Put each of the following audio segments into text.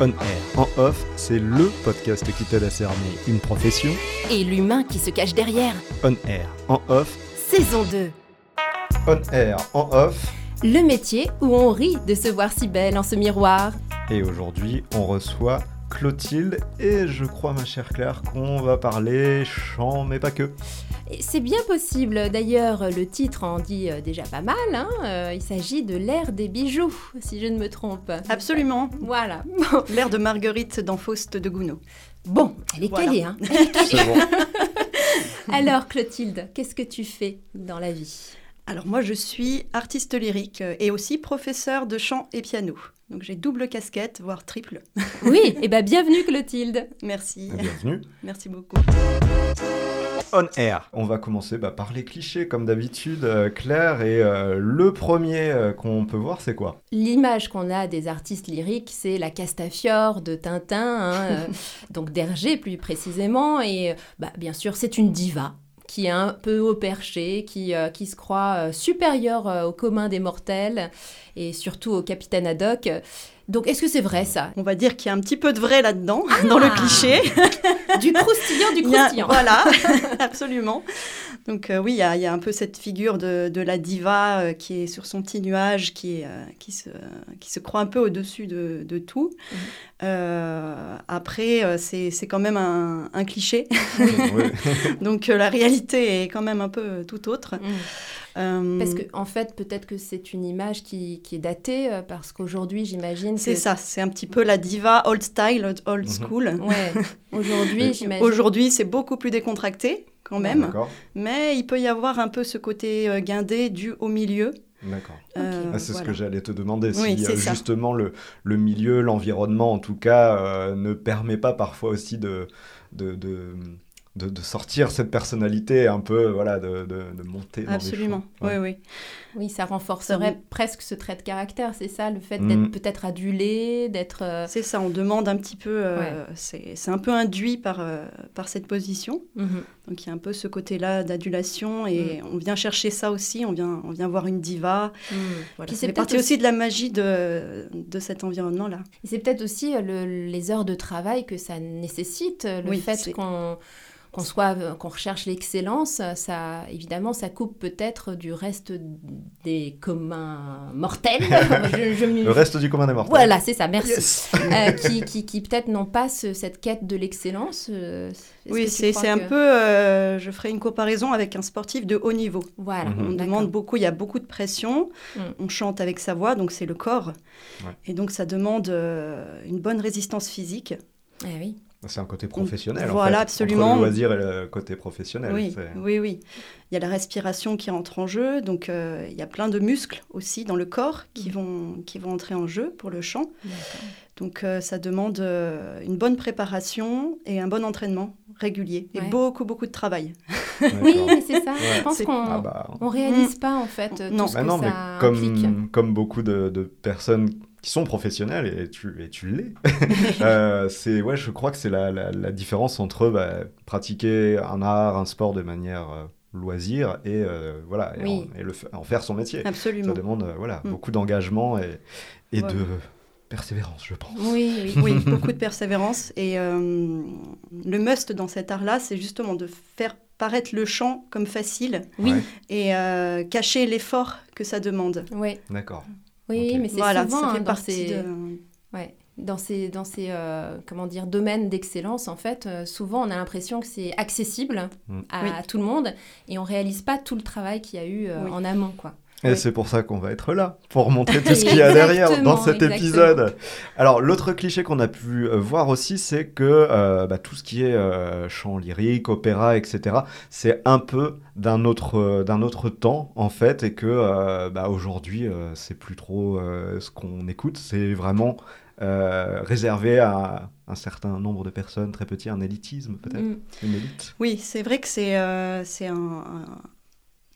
On air. En off, c'est LE podcast qui t'aide à cerner une profession. Et l'humain qui se cache derrière. On air. En off. Saison 2. On air. En off. Le métier où on rit de se voir si belle en ce miroir. Et aujourd'hui, on reçoit Clotilde et je crois, ma chère Claire, qu'on va parler chant, mais pas que. C'est bien possible, d'ailleurs le titre en dit euh, déjà pas mal, hein. Euh, il s'agit de l'ère des bijoux, si je ne me trompe. Absolument. Voilà. L'air de Marguerite dans Faust de Gounod. Bon, elle est Voilà. calée, hein. Bon. Alors Clotilde, qu'est-ce que tu fais dans la vie? Alors moi, je suis artiste lyrique euh, et aussi professeur de chant et piano. Donc j'ai double casquette, voire triple. Oui, et ben bienvenue Clotilde. Merci. Bienvenue. Merci beaucoup. On air. On va commencer bah, par les clichés, comme d'habitude, euh, Claire. Et euh, le premier euh, qu'on peut voir, c'est quoi? L'image qu'on a des artistes lyriques, c'est la Castafiore de Tintin, hein, euh, donc d'Hergé plus précisément. Et bah, bien sûr, c'est une diva qui est un peu au perché, qui, euh, qui se croit euh, supérieure euh, au commun des mortels et surtout au capitaine Haddock. Donc, est-ce que c'est vrai ça? On va dire qu'il y a un petit peu de vrai là-dedans, dans le Ah. cliché. Du croustillant, du a- croustillant. voilà, absolument. Donc euh, oui, il y, a, il y a un peu cette figure de, de la diva euh, qui est sur son petit nuage, qui, euh, qui, se, qui se croit un peu au-dessus de, de tout. Euh, après, euh, c'est quand même un, un cliché. Donc euh, la réalité est quand même un peu tout autre. Mm. Euh, Parce que en fait, peut-être que c'est une image qui, qui est datée, euh, parce qu'aujourd'hui, j'imagine que... c'est ça, c'est un petit peu la diva old style, old- old Mhm. school. Ouais, aujourd'hui, j'imagine... Aujourd'hui, c'est beaucoup plus décontracté quand même, D'accord. mais il peut y avoir un peu ce côté euh, guindé dû au milieu. D'accord. Euh, Ah, c'est ce que j'allais te demander. Oui, si euh, justement le, le milieu, l'environnement en tout cas, euh, ne permet pas parfois aussi de, de, de, de- de sortir cette personnalité un peu, voilà, de, de, de monter dans Absolument. Ouais. oui, oui. Oui, ça renforcerait Ça- presque ce trait de caractère, c'est ça, le fait Mm. d'être peut-être adulé, d'être... euh, C'est ça, on demande un petit peu, euh, c'est c'est un peu induit par, euh, par cette position. mhm. Donc il y a un peu ce côté-là d'adulation et on vient chercher ça aussi, on vient, on vient voir une diva. Mm. Voilà, c'est peut-être partie aussi de la magie de, de cet environnement-là. Et C'est peut-être aussi euh, le- les heures de travail que ça nécessite, le Oui, fait c'est- qu'on qu'on soit euh, qu'on recherche l'excellence, euh, ça évidemment ça coupe peut-être du reste des communs mortels. Je- je me- Le reste du commun des mortels. Voilà, c'est ça, merci. Yes. Euh, qui qui, qui peut-être n'ont pas ce- cette quête de l'excellence. Oui, c'est un peu, euh, je ferai une comparaison avec un sportif de haut niveau. Voilà, Mhm. On demande beaucoup, il y a beaucoup de pression, Mm. on chante avec sa voix, donc c'est le corps. Ouais. Et donc ça demande euh, une bonne résistance physique. Eh oui. C'est un côté professionnel. en Voilà, fait, absolument. Entre le loisir et le côté professionnel. Oui, oui, oui. Il y a la respiration qui entre en jeu, donc euh, il y a plein de muscles aussi dans le corps qui, Mm. vont, qui vont entrer en jeu pour le chant. Donc euh, ça demande euh, une bonne préparation et un bon entraînement régulier et Ouais. beaucoup, beaucoup de travail. Oui, mais c'est ça. Ouais. Je pense qu'on Ah bah, on réalise pas en fait Non. tout ce Bah que non, mais ça implique. comme, comme beaucoup de, de personnes qui sont professionnelles, et tu, et tu l'es, euh, c'est, ouais, je crois que c'est la, la, la différence entre bah, pratiquer un art, un sport de manière euh, loisir et, euh, voilà, et, Oui. en, et le en faire son métier. Ça Absolument. demande euh, voilà, Mm. beaucoup d'engagement et, et de persévérance, je pense. Oui, oui. Oui, beaucoup de persévérance. Et euh, le must dans cet art-là, c'est justement de faire paraître le chant comme facile Oui, et euh, cacher l'effort que ça demande. oui, D'accord. Oui, mais c'est Voilà, souvent ça hein, dans ces, de... ouais, dans ces, dans ces euh, comment dire, domaines d'excellence, en fait, euh, souvent on a l'impression que c'est accessible Mm. à, Oui. tout le monde et on réalise pas tout le travail qu'il y a eu euh, Oui. en amont, quoi. Et Oui. c'est pour ça qu'on va être là, pour montrer tout ce qu'il y a derrière dans cet exactement. épisode. Alors, l'autre cliché qu'on a pu euh, voir aussi, c'est que euh, bah, tout ce qui est euh, chant lyrique, opéra, etc., c'est un peu d'un autre, euh, d'un autre temps, en fait, et que bah, aujourd'hui, c'est plus trop ce qu'on écoute, c'est vraiment euh, réservé à un certain nombre de personnes, très petit, un élitisme peut-être, Mm. une élite. Oui, c'est vrai que c'est euh, un-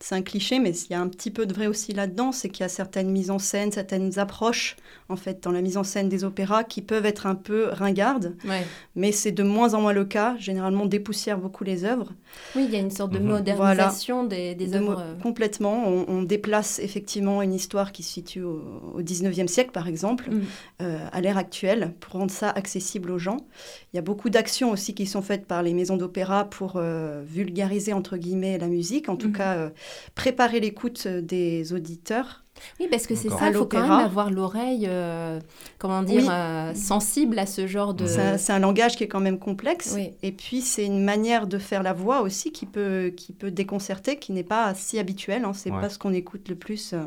c'est un cliché, mais il y a un petit peu de vrai aussi là-dedans, c'est qu'il y a certaines mises en scène, certaines approches, en fait, dans la mise en scène des opéras qui peuvent être un peu ringardes, Ouais. mais c'est de moins en moins le cas. Généralement, on dépoussière beaucoup les œuvres. Oui, il y a une sorte de Mhm. modernisation des, des De mo- œuvres. euh, Complètement. On, on déplace effectivement une histoire qui se situe au, au 19e siècle, par exemple, Mm. euh, à l'ère actuelle, pour rendre ça accessible aux gens. Il y a beaucoup d'actions aussi qui sont faites par les maisons d'opéra pour euh, vulgariser, entre guillemets, la musique, en tout Mhm. cas euh, préparer l'écoute des auditeurs. Oui, parce que c'est ça, il faut quand même l'opéra. avoir l'oreille, euh, comment dire, Oui. euh, sensible à ce genre de... C'est un langage qui est quand même complexe. Oui. Et puis, c'est une manière de faire la voix aussi qui peut, qui peut déconcerter, qui n'est pas si habituelle. Hein. C'est Ouais. pas ce qu'on écoute le plus euh,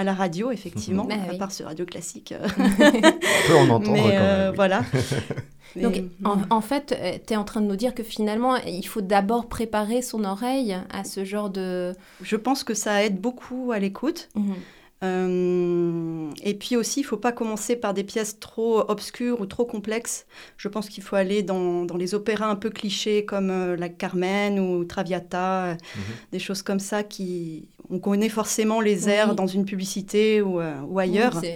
à la radio, effectivement, Bah à oui. part sur radio classique. euh, On peut en entendre Mais quand même. euh, oui. voilà. Donc, Mais- en, en fait, tu es en train de nous dire que finalement, il faut d'abord préparer son oreille à ce genre de... Je pense que ça aide beaucoup à l'écoute. Mhm. Euh, et puis aussi, il ne faut pas commencer par des pièces trop obscures ou trop complexes. Je pense qu'il faut aller dans, dans les opéras un peu clichés comme euh, la Carmen ou Traviata, euh, Mhm. des choses comme ça qui... On connaît forcément les Oui. airs dans une publicité ou, euh, ou ailleurs. Oui,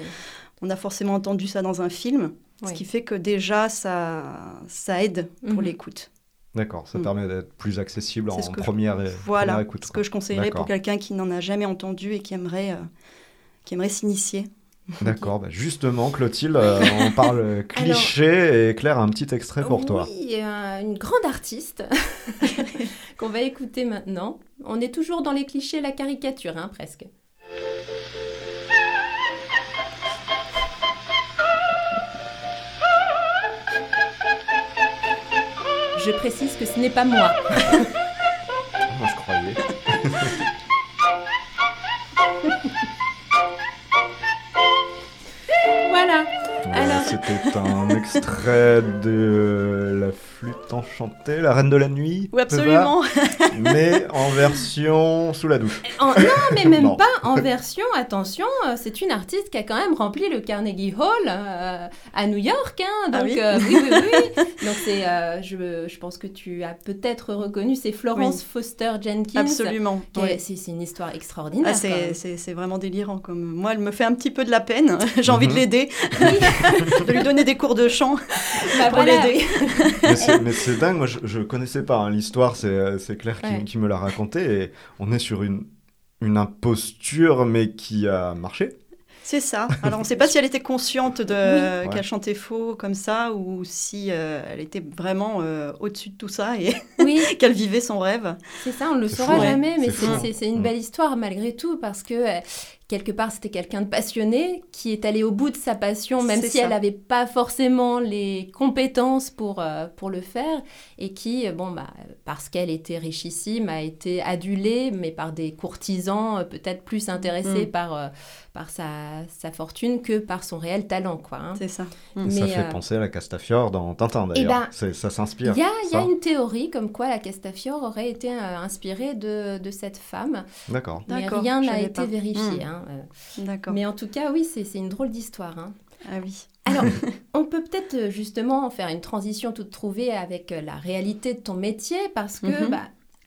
On a forcément entendu ça dans un film, Oui. ce qui fait que déjà, ça, ça aide pour Mhm. l'écoute. D'accord, ça Mm. permet d'être plus accessible en ce je- première, et- Voilà première écoute. ce quoi. que je conseillerais pour quelqu'un qui n'en a jamais entendu et qui aimerait, euh, qui aimerait s'initier. D'accord, bah justement, Clotilde, euh, on parle cliché et Claire a un petit extrait pour toi. Oui, euh, une grande artiste qu'on va écouter maintenant. On est toujours dans les clichés, la caricature, hein, presque. Je précise que ce n'est pas moi. Moi, je croyais. C'était un extrait de La flûte enchantée, La reine de la nuit. Oui, absolument. Mais en version sous la douche. En- non, mais même Non. pas en version, attention, euh, c'est une artiste qui a quand même rempli le Carnegie Hall euh, à New York. hein, Ah donc, oui euh, oui, oui, oui. Donc, c'est, euh, je, je pense que tu as peut-être reconnu, c'est Florence Oui. Foster Jenkins. Absolument. qui est- oui. C'est, c'est une histoire extraordinaire. Ah, c'est, même. c'est- c'est vraiment délirant. Comme... Moi, elle me fait un petit peu de la peine. J'ai envie de Mhm. l'aider, de lui donner des cours de chant Bah, pour voilà, l'aider. Mais c'est, dingue, moi je, je connaissais pas hein, l'histoire, c'est, c'est Claire qui, Ouais. qui me l'a raconté et on est sur une, une imposture mais qui a marché. C'est ça. Alors, on ne sait pas si elle était consciente de Oui. qu'elle Ouais. chantait faux comme ça ou si euh, elle était vraiment euh, au-dessus de tout ça et Oui, qu'elle vivait son rêve. c'est ça, on ne le C'est saura fou, jamais, mais C'est c'est, fou. c'est- c'est une Mm. belle histoire malgré tout, parce que euh, quelque part, c'était quelqu'un de passionné qui est allé au bout de sa passion, même si ça. elle n'avait pas forcément les compétences pour, euh, pour le faire, et qui, euh, bon, bah, parce qu'elle était richissime, a été adulée, mais par des courtisans euh, peut-être plus intéressés Mm. par, par sa, sa fortune que par son réel talent, quoi. hein. C'est ça. ça Mais, fait euh, penser à la Castafiore dans Tintin d'ailleurs. ben, C'est- ça s'inspire. Il y y a une théorie comme quoi la Castafiore aurait été euh, inspirée de, de cette femme, D'accord. mais D'accord, rien n'a été pas. vérifié. Mm. hein, euh. D'accord. Mais en tout cas, oui, c'est c'est une drôle d'histoire. hein. Ah oui. Alors, on peut peut-être justement faire une transition toute trouvée avec la réalité de ton métier, parce que Mhm. bah,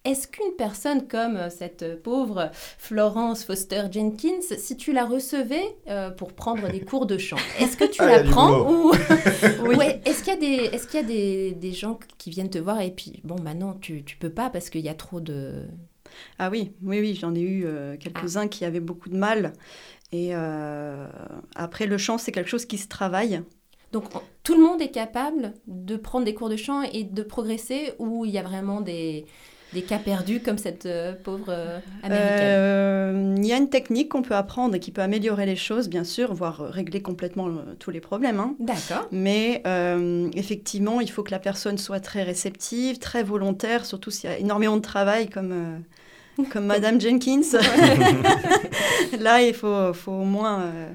est-ce qu'une personne comme euh, cette euh, pauvre Florence Foster Jenkins, si tu la recevais euh, pour prendre des cours de chant, est-ce que tu Ah, la prends ou Ouais, est-ce qu'il y a des est-ce qu'il y a des, des gens qui viennent te voir et puis bon bah non tu tu peux pas parce qu'il y a trop de Ah oui, oui, oui, j'en ai eu euh, quelques-uns qui avaient beaucoup de mal. Et euh, après, le chant, c'est quelque chose qui se travaille. donc on- tout le monde est capable de prendre des cours de chant et de progresser ou il y a vraiment des des cas perdus comme cette euh, pauvre euh, américaine. Euh, Il y a une technique qu'on peut apprendre et qui peut améliorer les choses, bien sûr, voire régler complètement tous les problèmes. hein. D'accord. Mais effectivement, il faut que la personne soit très réceptive, très volontaire, surtout s'il y a énormément de travail comme, comme Madame Jenkins. Là, il faut, faut au moins euh,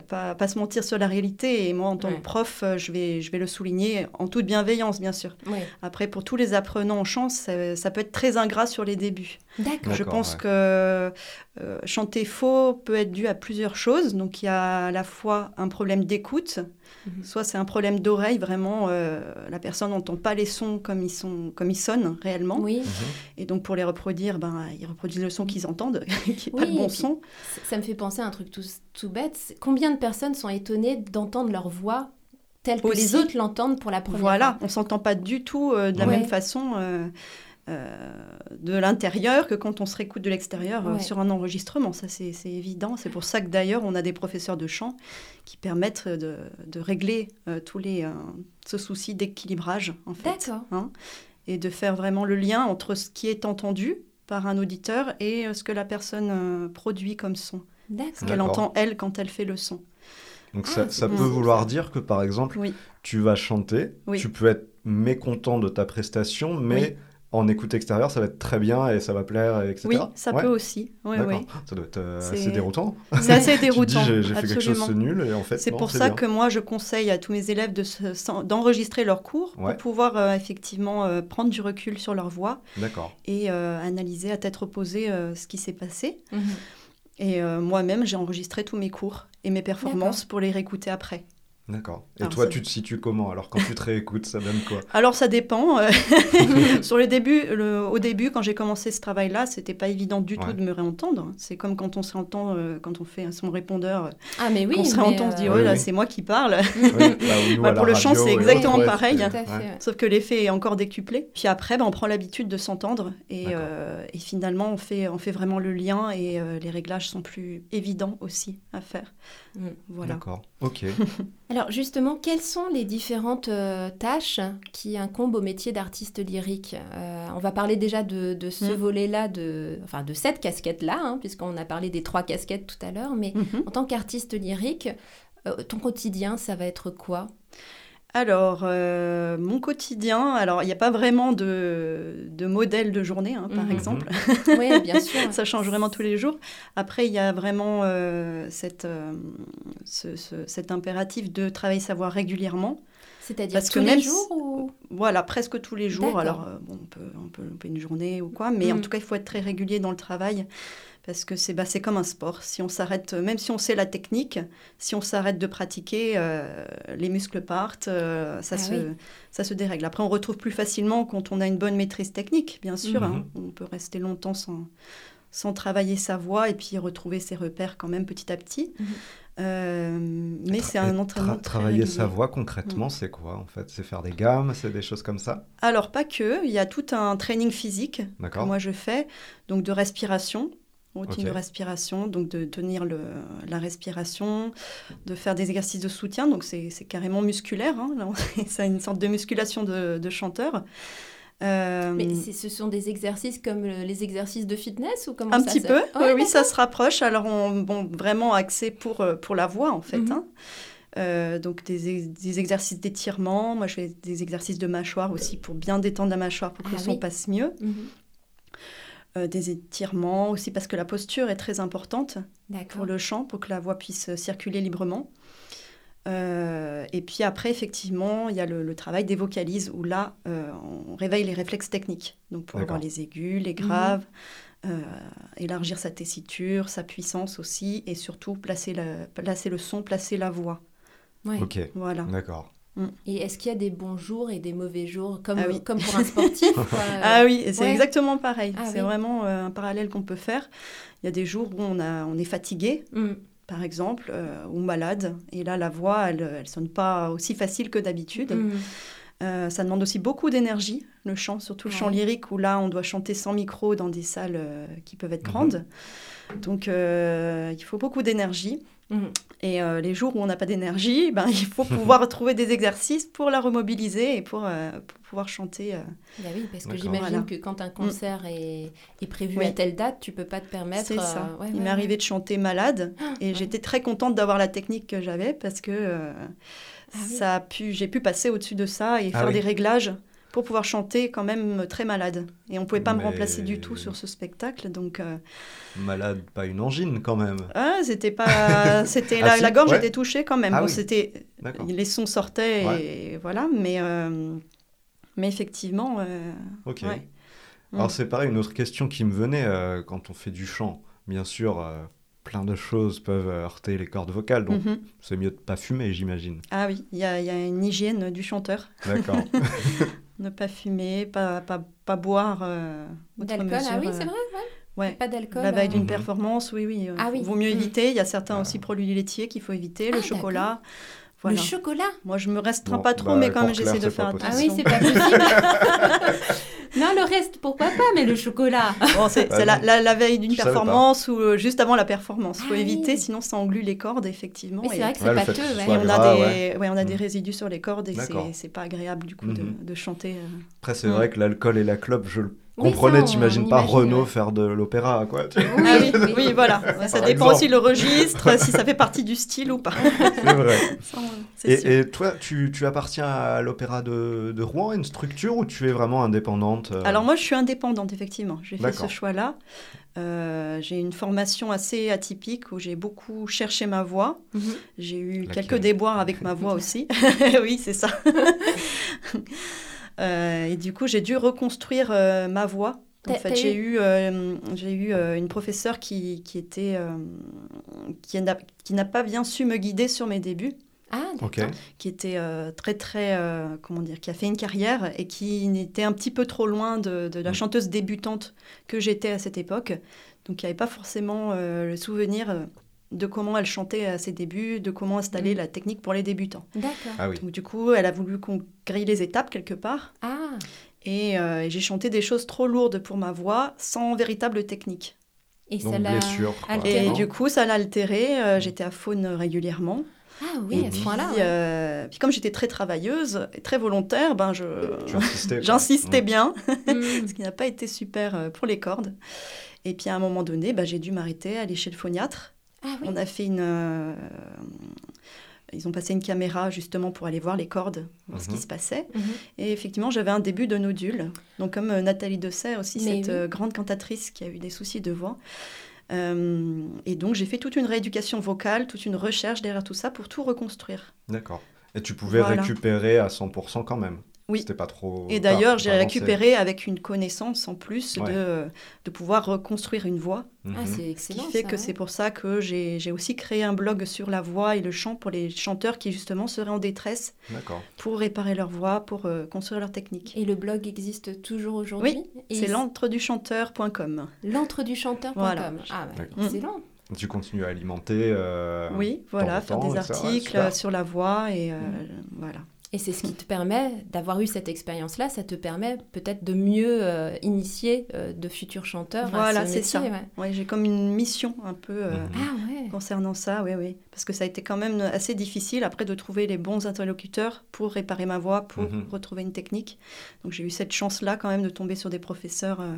pas, pas se mentir sur la réalité. Et moi, en tant Ouais. que prof, euh, je vais, je vais le souligner en toute bienveillance, bien sûr. Après, pour tous les apprenants en chant, ça, ça peut être très ingrat sur les débuts. D'accord. Je pense ouais. que euh, chanter faux peut être dû à plusieurs choses. Donc il y a à la fois un problème d'écoute, Mhm. soit c'est un problème d'oreille, vraiment euh, la personne n'entend pas les sons comme ils, sont, comme ils sonnent réellement. Oui, Et donc pour les reproduire, ben, ils reproduisent le son qu'ils entendent, qui n'est Oui, pas le bon son. ça- ça me fait penser à un truc tout, tout bête. Combien de personnes sont étonnées d'entendre leur voix telle que les autres l'entendent pour la première Voilà, fois? on s'entend pas du tout euh, de la Ouais. même façon euh, de l'intérieur que quand on se réécoute de l'extérieur euh, sur un enregistrement. Ça, c'est évident. C'est pour ça que d'ailleurs, on a des professeurs de chant qui permettent de, de régler euh, tous les euh, ce souci d'équilibrage, en fait. D'accord. hein, et de faire vraiment le lien entre ce qui est entendu par un auditeur et euh, ce que la personne euh, produit comme son. Ce qu'elle entend, elle, quand elle fait le son. Donc Ah, ça, peut vouloir dire que par exemple, Oui. tu vas chanter, Oui. tu peux être mécontent de ta prestation, mais Oui. En écoute extérieure, ça va être très bien et ça va plaire, et etc. Oui, ça Ouais, peut aussi. Ça doit être euh, C'est- assez déroutant. C'est assez Tu te dis, déroutant. j'ai fait quelque chose de nul et en fait, C'est pour ça bien. que moi, je conseille à tous mes élèves de d'enregistrer leurs cours Ouais. pour pouvoir euh, effectivement euh, prendre du recul sur leur voix et euh, analyser à tête reposée euh, ce qui s'est passé. Mhm. Et euh, moi-même, j'ai enregistré tous mes cours et mes performances pour les réécouter après. D'accord. Et Alors, toi, ça- tu te situes comment Alors, quand tu te réécoutes, ça donne quoi? Alors ça dépend. euh, sur le début, le- au début, quand j'ai commencé ce travail-là, c'était pas évident du Ouais. tout de me réentendre. C'est comme quand on s'entend, euh, quand on fait son répondeur, Ah, mais oui. qu'on se réentend, on se dit euh, oh Oui, là, oui. c'est moi qui parle. Oui, bah, nous, Bah, pour le chant, c'est exactement ouais, pareil. c'est- Tout à fait. ouais. ouais. Sauf que l'effet est encore décuplé. Puis après, ben, on prend l'habitude de s'entendre et, euh, finalement, on fait, on fait vraiment le lien et euh, les réglages sont plus évidents aussi à faire. Mm. Voilà. D'accord. Ok. Alors justement, quelles sont les différentes euh, tâches qui incombent au métier d'artiste lyrique? Euh, On va parler déjà de, de ce Mm. volet-là, de, enfin de cette casquette-là, hein, puisqu'on a parlé des trois casquettes tout à l'heure. Mais Mhm. en tant qu'artiste lyrique, euh, ton quotidien, ça va être quoi? Alors, euh, mon quotidien, alors il n'y a pas vraiment de, de modèle de journée, hein, par Mhm. exemple. Oui, bien sûr. Ça change vraiment tous les jours. Après, il y a vraiment euh, cette, euh, ce- ce- cet impératif de travailler sa voix régulièrement. C'est-à-dire Parce tous que les même jours ou... Voilà, presque tous les jours. Alors, euh, bon, on, peut, on peut louper une journée ou quoi, mais en Mm. tout cas, il faut être très régulier dans le travail parce que c'est bah, c'est comme un sport. Si on s'arrête, même si on sait la technique, si on s'arrête de pratiquer, euh, les muscles partent, euh, ça, Ah se, oui. ça se dérègle. Après, on retrouve plus facilement quand on a une bonne maîtrise technique, bien sûr. Hein. On peut rester longtemps sans, sans travailler sa voix et puis retrouver ses repères quand même petit à petit. Mhm. Euh, mais c'est un tra- entraînement très Travailler sa voix concrètement, c'est quoi en fait? C'est faire des gammes, c'est des choses comme ça? Alors, pas que. Il y a tout un training physique que moi je fais, donc de respiration, routine Ok. de respiration, donc de tenir le, la respiration, de faire des exercices de soutien, donc c'est carrément musculaire, hein, là, on- c'est une sorte de musculation de, de chanteur. Euh, Mais ce sont des exercices comme le- les exercices de fitness ou comment un ça petit se- peu, oui, oui, ça se rapproche. Alors, on, bon, vraiment axé pour, euh, pour la voix, en fait. Mhm. hein. Euh, donc, des, ex- des exercices d'étirement. Moi, je fais des exercices de mâchoire aussi pour bien détendre la mâchoire pour que Ah le son oui. passe mieux. Mhm. Des étirements aussi parce que la posture est très importante pour le chant, pour que la voix puisse circuler librement. Euh, et puis après, effectivement, il y a le, le travail des vocalises où là, euh, on réveille les réflexes techniques. Donc pour avoir les aigus, les graves, euh, élargir sa tessiture, sa puissance aussi, et surtout placer, la- placer le son, placer la voix. Ouais. Ok. Voilà. D'accord. Et est-ce qu'il y a des bons jours et des mauvais jours, comme, Ah oui. comme pour un sportif euh, Ah oui, c'est ouais. exactement pareil. Ah c'est oui. vraiment euh, un parallèle qu'on peut faire. Il y a des jours où on, a, on est fatigué, mm. par exemple, euh, ou malade. Et là, la voix, elle ne sonne pas aussi facile que d'habitude. Mm. Euh, ça demande aussi beaucoup d'énergie, le chant, surtout le chant lyrique, où là, on doit chanter sans micro dans des salles euh, qui peuvent être Mhm. grandes. Donc, euh, il faut beaucoup d'énergie. Mm. Et euh, les jours où on n'a pas d'énergie, ben, il faut pouvoir trouver des exercices pour la remobiliser et pour, euh, pour pouvoir chanter. euh. Bah oui, parce que j'imagine Voilà. que quand un concert est, est prévu Oui. à telle date, tu peux pas te permettre. C'est ça. euh, ouais, Il ouais, m'est ouais. arrivé de chanter malade et ouais. j'étais très contente d'avoir la technique que j'avais parce que euh, Ah oui. ça a pu, j'ai pu passer au-dessus de ça et Ah faire oui. des réglages pour pouvoir chanter quand même très malade. Et on pouvait pas me remplacer du tout sur ce spectacle. Donc, euh, Malade, pas une angine quand même. ah, c'était pas, c'était Ah la, si, la gorge ouais. était touchée quand même. Ah bon, oui. c'était, les sons sortaient et voilà. Mais, euh, mais effectivement, euh, Ok. ouais. Alors c'est pareil, une autre question qui me venait quand on fait du chant. Bien sûr, plein de choses peuvent heurter les cordes vocales, donc Mhm. c'est mieux de pas fumer, j'imagine. Ah oui, il y, a il y a une hygiène du chanteur. D'accord. Ne pas fumer, pas, pas, pas boire. euh, D'alcool, ah mesure, oui, euh, c'est vrai, ouais. ouais. Pas d'alcool. La veille hein. d'une Mhm. performance, oui, oui. euh, Ah oui. Vaut mieux Mm. éviter. Il y a certains Ah. aussi produits laitiers qu'il faut éviter, le Ah, chocolat. Voilà. Le chocolat? Moi, je me restreins Bon, pas trop, bah, mais quand même, j'essaie de faire pas Ah attention. oui, c'est pas possible. non, le reste, pourquoi pas, mais le chocolat. Bon, c'est Bah c'est la, non. la- la veille d'une performance ou euh, juste avant la performance. Il faut Ah éviter, oui. sinon ça englue les cordes, effectivement. C'est et- vrai que c'est que pâteux. ouais. on, gras, a des, ouais. ouais, on a des Mhm. résidus sur les cordes et c'est- c'est pas agréable du coup de, de chanter. euh. Après, c'est Mm. vrai que l'alcool et la clope, je le On- t'imagines pas imagine, Renault ouais. faire de l'opéra, quoi. Oui, Ah oui, oui. oui, voilà. ça Par dépend exemple. aussi le registre, si ça fait partie du style ou pas. C'est vrai. Et, et toi, tu, tu appartiens à l'opéra de, de Rouen, une structure, ou tu es vraiment indépendante euh, Alors moi, je suis indépendante, effectivement. J'ai fait ce choix-là. Euh, j'ai une formation assez atypique où j'ai beaucoup cherché ma voix. Mhm. J'ai eu quelques déboires avec ma voix aussi. oui, c'est ça. Euh, et du coup, j'ai dû reconstruire euh, ma voix. En fait, j'ai eu- eu, euh, j'ai eu euh, une professeure qui, qui était, euh, qui n'a qui n'a pas bien su me guider sur mes débuts, Ah, Ok. d'accord. qui était euh, très très, euh, comment dire, qui a fait une carrière et qui était un petit peu trop loin de, de la chanteuse débutante que j'étais à cette époque. Donc, qui n'avait pas forcément euh, le souvenir euh, de comment elle chantait à ses débuts, de comment installer Mm. la technique pour les débutants. D'accord. Ah oui. Donc du coup, elle a voulu qu'on grille les étapes quelque part. Ah, Et euh, j'ai chanté des choses trop lourdes pour ma voix, sans véritable technique. et Donc, ça l'a. Et du coup, ça l'a altéré. euh, j'étais à faune régulièrement. Ah oui, à ce point-là. Puis, ouais. euh, puis comme j'étais très travailleuse et très volontaire, ben je j'insistais Mm. bien, Mm. ce qui n'a pas été super pour les cordes. Et puis à un moment donné, ben, j'ai dû m'arrêter, aller chez le phoniatre. Ah oui. On a fait une. euh, ils ont passé une caméra justement pour aller voir les cordes, voir ce Mhm. qui se passait. Mhm. Et effectivement, j'avais un début de nodule. Donc, comme euh, Nathalie Dessay aussi, Mais cette oui. euh, grande cantatrice qui a eu des soucis de voix. Euh, et donc, j'ai fait toute une rééducation vocale, toute une recherche derrière tout ça pour tout reconstruire. D'accord. Et tu pouvais Voilà. récupérer à 100% quand même. Oui. C'était pas trop. Et d'ailleurs, j'ai récupéré avec une connaissance en plus Ouais. de, de pouvoir reconstruire une voix. Mhm. Ah, c'est Ce qui excellent. fait ça, que ouais. c'est pour ça que j'ai j'ai aussi créé un blog sur la voix et le chant pour les chanteurs qui justement seraient en détresse D'accord. pour réparer leur voix, pour euh, construire leur technique. Et le blog existe toujours aujourd'hui? Et C'est l'entreduchanteur.com. l'entreduchanteur.com. Voilà. Ah, bah, D'accord. excellent. Tu continues à alimenter. euh, Oui, voilà, faire temps, des articles euh, sur la voix et euh, Mm. voilà. Et c'est ce qui te permet d'avoir eu cette expérience-là, ça te permet peut-être de mieux euh, initier euh, de futurs chanteurs. Voilà, à ce c'est ça. ouais. Ouais, j'ai comme une mission un peu euh, Mhm. Ah ouais. concernant ça, oui, oui. Parce que ça a été quand même assez difficile après de trouver les bons interlocuteurs pour réparer ma voix, pour Mhm. retrouver une technique. Donc j'ai eu cette chance-là quand même de tomber sur des professeurs euh,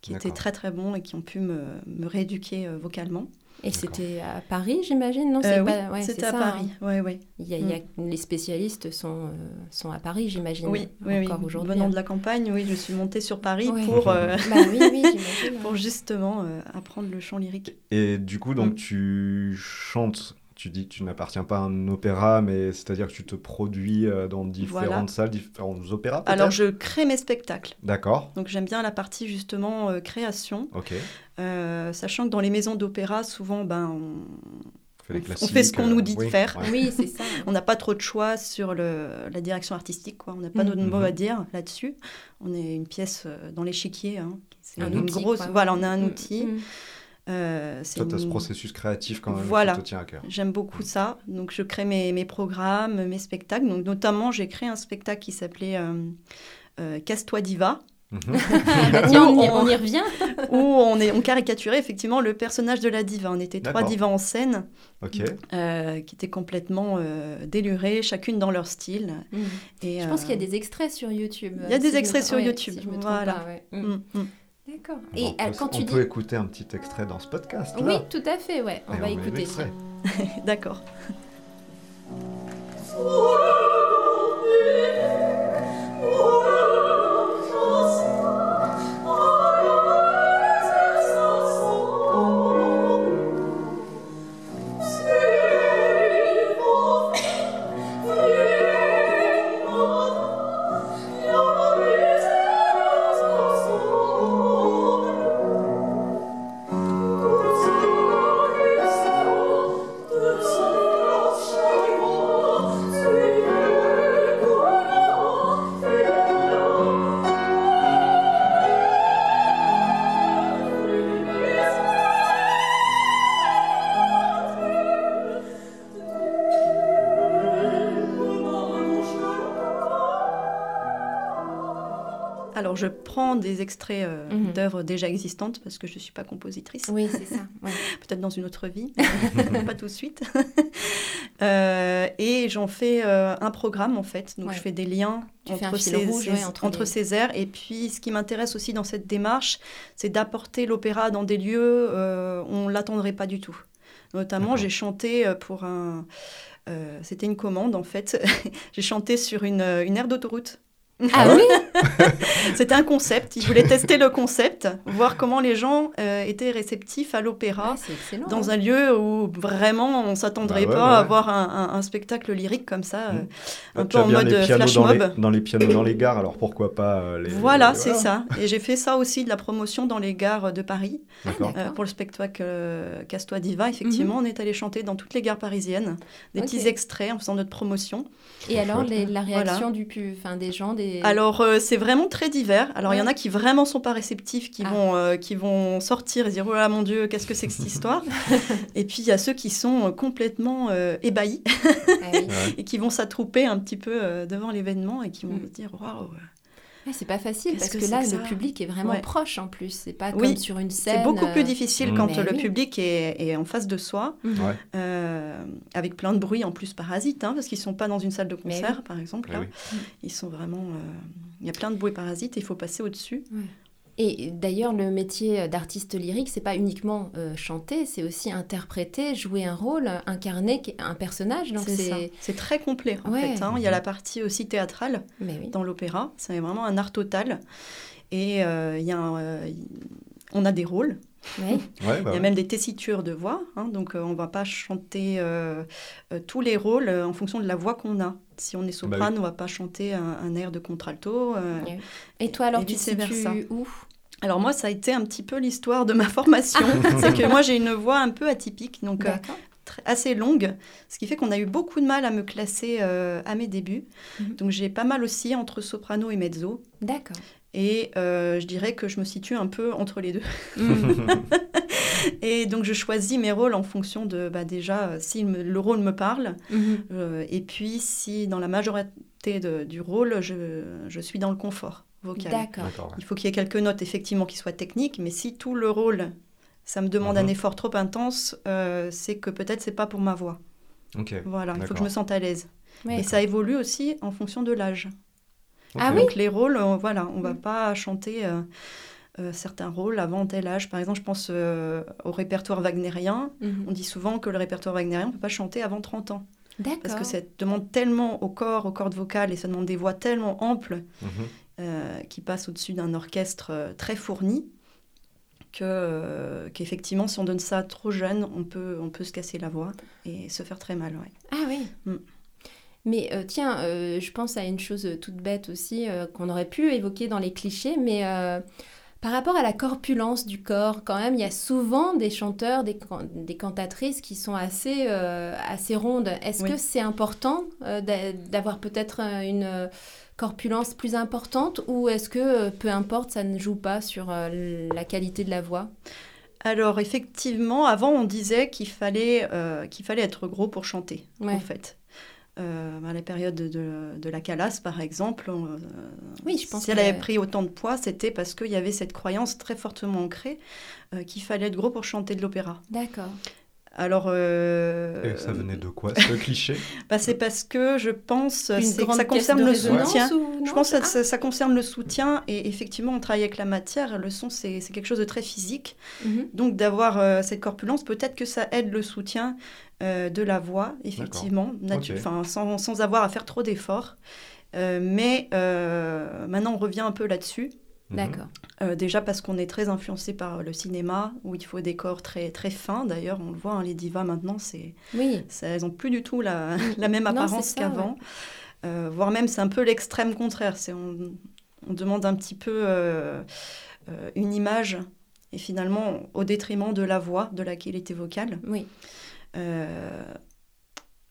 qui étaient très très bons et qui ont pu me, me rééduquer euh, vocalement. Et c'était à Paris, j'imagine, non Euh, c'est oui, pas- ouais, c'était c'est à ça, Paris. hein. Ouais, ouais. Il y a- il y a- Les spécialistes sont, euh, sont à Paris, j'imagine. Oui, oui, oui. encore aujourd'hui. Venant de la campagne, oui, je suis montée sur Paris Ouais. pour, euh, Bah oui, oui, j'imagine. pour justement euh, apprendre le chant lyrique. Et du coup, donc, Mm. tu chantes. Tu dis que tu n'appartiens pas à un opéra, mais c'est-à-dire que tu te produis euh, dans différentes Voilà. salles, différents opéras Alors je crée mes spectacles. D'accord. Donc j'aime bien la partie justement euh, création, Ok. Euh, sachant que dans les maisons d'opéra, souvent, ben, on, fait ce qu'on euh, nous dit de faire. ouais. Oui, c'est ça. on n'a pas trop de choix sur le, la direction artistique. Quoi. On n'a pas Mhm. de mot Mhm. à dire là-dessus. On est une pièce dans l'échiquier. Hein. C'est Un une outil, grosse. quoi. Voilà, on a un Mm, outil. mm. Euh, c'est Toi, tu as ce processus créatif quand même Voilà. qui te tient à cœur. J'aime beaucoup ça. Donc, je crée mes, mes programmes, mes spectacles. Donc, notamment, j'ai créé un spectacle qui s'appelait euh, euh, Casse-toi Diva, Mhm. Ah, bah tiens, on y, on y revient. où on, est, on caricaturait effectivement le personnage de la diva. On était trois divas en scène euh, qui étaient complètement euh, délurées, chacune dans leur style. Mm. Et, Je pense qu'il y a des extraits sur YouTube. Il y a des extraits sur ouais, YouTube, si je me trompe voilà. pas, ouais. D'accord. Et on peut, quand tu on dis... peut écouter un petit extrait dans ce podcast. Oui, là. tout à fait, ouais. On va on écouter. l'extrait. D'accord. Alors, je prends des extraits euh, Mhm. d'œuvres déjà existantes parce que je ne suis pas compositrice. Oui, c'est ça. ouais. Peut-être dans une autre vie, mais pas tout de suite. Euh, et j'en fais euh, un programme en fait. Donc, Ouais. je fais des liens Tu entre, ces, rouge, ces- ouais, entre entre les- ces airs. Et puis, ce qui m'intéresse aussi dans cette démarche, c'est d'apporter l'opéra dans des lieux euh, où on ne l'attendrait pas du tout. Notamment, j'ai chanté pour un. euh, C'était une commande en fait. j'ai chanté sur une, une aire d'autoroute. Ah oui C'était un concept. Ils voulaient tester le concept, voir comment les gens euh, étaient réceptifs à l'opéra Ah, dans un lieu où vraiment on s'attendrait Bah ouais, pas ouais, à voir un, un- un spectacle lyrique comme ça, Mm. euh, Bah, un tu peu en bien mode les flash dans les, mob. dans les pianos dans les gares, alors pourquoi pas euh, les. Voilà, les- c'est ça. Et j'ai fait ça aussi de la promotion dans les gares de Paris. Euh, pour le spectacle euh, Casse-toi Diva, effectivement, on est allé chanter dans toutes les gares parisiennes, des petits extraits en faisant notre promotion. Et alors, les- la Voilà. réaction du pu, enfin, des gens, des... Alors, euh, c'est vraiment très divers. Alors, il y en a qui vraiment sont pas réceptifs, qui, Ah. vont, euh, qui vont sortir et dire Oh là mon Dieu, qu'est-ce que c'est que cette histoire? Et puis, il y a ceux qui sont euh, complètement euh, ébahis Ah oui. Et qui vont s'attrouper un petit peu devant l'événement et qui vont Mm. dire Waouh Ouais, c'est pas facile Qu'est-ce parce que là, que le public est vraiment Ouais. proche en plus. C'est pas Oui, comme sur une scène. C'est beaucoup plus euh, difficile Mm. quand Mais euh, le oui. public est, est en face de soi. Ouais. euh, avec plein de bruit en plus parasite, hein, parce qu'ils sont pas dans une salle de Mais concert, par exemple. Eh là. oui. Ils sont vraiment. euh, Il y a plein de bruits parasites et il faut passer au-dessus. Et d'ailleurs, le métier d'artiste lyrique, c'est pas uniquement euh, chanter, c'est aussi interpréter, jouer un rôle, incarner un personnage. Donc C'est c'est. Très complet en Ouais. fait. hein. Il y a la partie aussi théâtrale oui. dans l'opéra. C'est vraiment un art total. Et euh, il y a un, euh, on a des rôles. Oui. Ouais, bah Il y a même des tessitures de voix. hein. donc euh, on va pas chanter euh, euh, tous les rôles en fonction de la voix qu'on a. Si on est soprane, on va pas chanter un, un air de contralto. euh. Oui. Et toi, alors, Et tu te situes où? Alors moi, ça a été un petit peu l'histoire de ma formation. C'est que moi, j'ai une voix un peu atypique. Donc euh, assez longue, ce qui fait qu'on a eu beaucoup de mal à me classer euh, à mes débuts. Mhm. Donc j'ai pas mal aussi entre soprano et mezzo. D'accord. Et euh, je dirais que je me situe un peu entre les deux. Mhm. Et donc je choisis mes rôles en fonction de, bah, déjà, euh, si me- le rôle me parle, Mhm. euh, et puis si dans la majorité de- du rôle, je, je suis dans le confort vocal. D'accord. Il faut qu'il y ait quelques notes, effectivement, qui soient techniques, mais si tout le rôle, ça me demande un Mhm. effort trop intense, euh, c'est que peut-être c'est pas pour ma voix. Ok. Voilà, il faut que je me sente à l'aise. Ouais. Et ça évolue aussi en fonction de l'âge. Ah oui Donc les rôles, euh, voilà, on va Mhm. pas chanter euh, euh, certains rôles avant tel âge. Par exemple, je pense euh, au répertoire wagnérien. Mhm. On dit souvent que le répertoire wagnérien, on ne peut pas chanter avant 30 ans. D'accord. Parce que ça demande tellement au corps, aux cordes vocales, et ça demande des voix tellement amples Mhm. euh, qui passent au-dessus d'un orchestre euh, très fourni que, euh, qu'effectivement, si on donne ça trop jeune, on peut, on peut se casser la voix et se faire très mal. ouais. Ah oui. Mm. Mais euh, tiens, euh, je pense à une chose toute bête aussi euh, qu'on aurait pu évoquer dans les clichés, mais euh, par rapport à la corpulence du corps, quand même, il y a souvent des chanteurs, des, can- des cantatrices qui sont assez, euh, assez rondes. Est-ce Oui. que c'est important euh, d'a- d'avoir peut-être euh, une euh, corpulence plus importante ou est-ce que euh, peu importe, ça ne joue pas sur euh, la qualité de la voix? Alors, effectivement, avant, on disait qu'il fallait, euh, qu'il fallait être gros pour chanter, Ouais. en fait. Euh, à la période de, de- la Calas, par exemple, on, euh, Oui, je pense si elle avait pris autant de poids, c'était parce qu'il y avait cette croyance très fortement ancrée euh, qu'il fallait être gros pour chanter de l'opéra. D'accord. Alors, euh, Et ça venait de quoi, ce cliché? Bah, c'est parce que je pense que ça concerne le soutien. ou Je pense que Ah, ça, ça concerne le soutien et effectivement, on travaille avec la matière. Le son, c'est c'est quelque chose de très physique. mhm. Donc, d'avoir euh, cette corpulence, peut-être que ça aide le soutien euh, de la voix, effectivement, natu- sans, sans avoir à faire trop d'efforts. Euh, mais euh, maintenant, on revient un peu là-dessus. Mhm. D'accord. Euh, déjà parce qu'on est très influencé par le cinéma, où il faut des corps très, très fins. D'ailleurs, on le voit, hein, les divas maintenant, c'est, Oui. ça- elles n'ont plus du tout la, la même apparence ça, qu'avant. Euh, voire même, c'est un peu l'extrême contraire. C'est, on, on demande un petit peu euh, euh, une image, et finalement, au détriment de la voix, de la qualité vocale. Oui. Euh,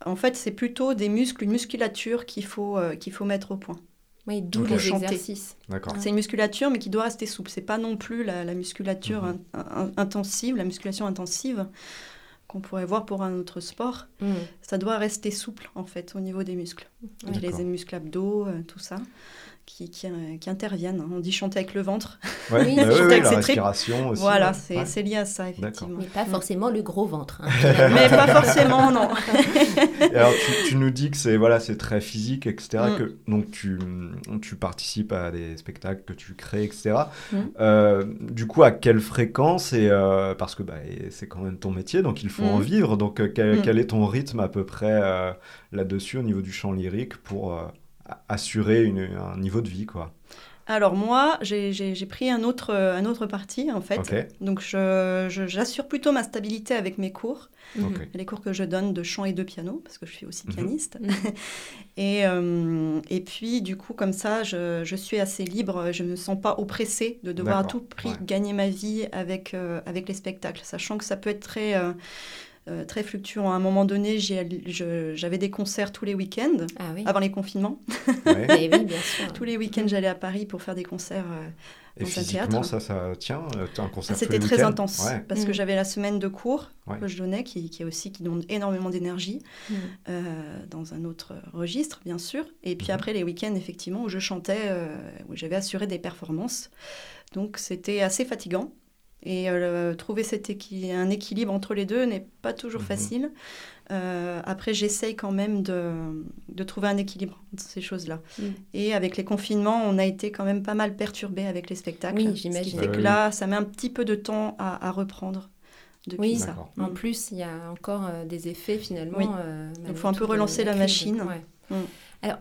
en fait, c'est plutôt des muscles, une musculature qu'il faut, euh, qu'il faut mettre au point. Oui, d'où les Chanter. exercices. D'accord. C'est une musculature, mais qui doit rester souple. C'est pas non plus la, la musculature Mhm. in- in- intensive, la musculation intensive qu'on pourrait voir pour un autre sport. Mhm. Ça doit rester souple, en fait, au niveau des muscles. Les muscles abdos, euh, tout ça, qui, qui, euh, qui interviennent. On dit chanter avec le ventre. Ouais, Oui, bah oui, chanter oui, avec la respiration aussi. voilà, c'est Ouais. c'est lié à ça, effectivement. Mais pas forcément le gros ventre. hein. Mais pas forcément, non. Et alors, tu, tu nous dis que c'est voilà, c'est très physique, etc. Mm. Que, donc, tu, tu participes à des spectacles que tu crées, etc. Mm. Euh, du coup, à quelle fréquence et, euh, Parce que bah, c'est quand même ton métier, donc il faut Mm. en vivre. Donc, quel, Mm. quel est ton rythme à peu près euh, là-dessus, au niveau du chant lyrique, pour euh, assurer une- un niveau de vie, quoi Alors moi, j'ai pris un autre, un autre parti, en fait. Ok, Donc je- je- j'assure plutôt ma stabilité avec mes cours, ok. les cours que je donne de chant et de piano, parce que je suis aussi Mhm. pianiste. Mhm. Et, euh, et puis, du coup, comme ça, je, je suis assez libre, je ne me sens pas oppressée de devoir à tout prix ouais. gagner ma vie avec, euh, avec les spectacles, sachant que ça peut être très, euh, euh, très fluctuant. À un moment donné, j'avais des concerts tous les week-ends, Ah oui. avant les confinements. Ouais. Mais oui, bien sûr. Tous les week-ends, j'allais à Paris pour faire des concerts. euh, Et dans un physiquement, théâtre. ça, ça tient euh, t'as un concert tous C'était très intense Ouais. parce que Mm. j'avais la semaine de cours Ouais. que je donnais qui, qui est aussi qui donne énormément d'énergie Mm. euh, dans un autre registre bien sûr et puis Mhm. après les week-ends effectivement où je chantais euh, où j'avais assuré des performances donc c'était assez fatigant et euh, trouver cet équi- un équilibre entre les deux n'est pas toujours Mhm. facile Euh, après j'essaye quand même de, de trouver un équilibre entre ces choses-là Mm. et avec les confinements on a été quand même pas mal perturbé avec les spectacles Oui, ce qui j'imagine. fait que là ça met un petit peu de temps à, à reprendre depuis Oui, ça. D'accord. En plus, il y a encore euh, des effets finalement. Oui. euh, Donc, malgré faut un peu relancer la machine. Ouais. Mm. Alors,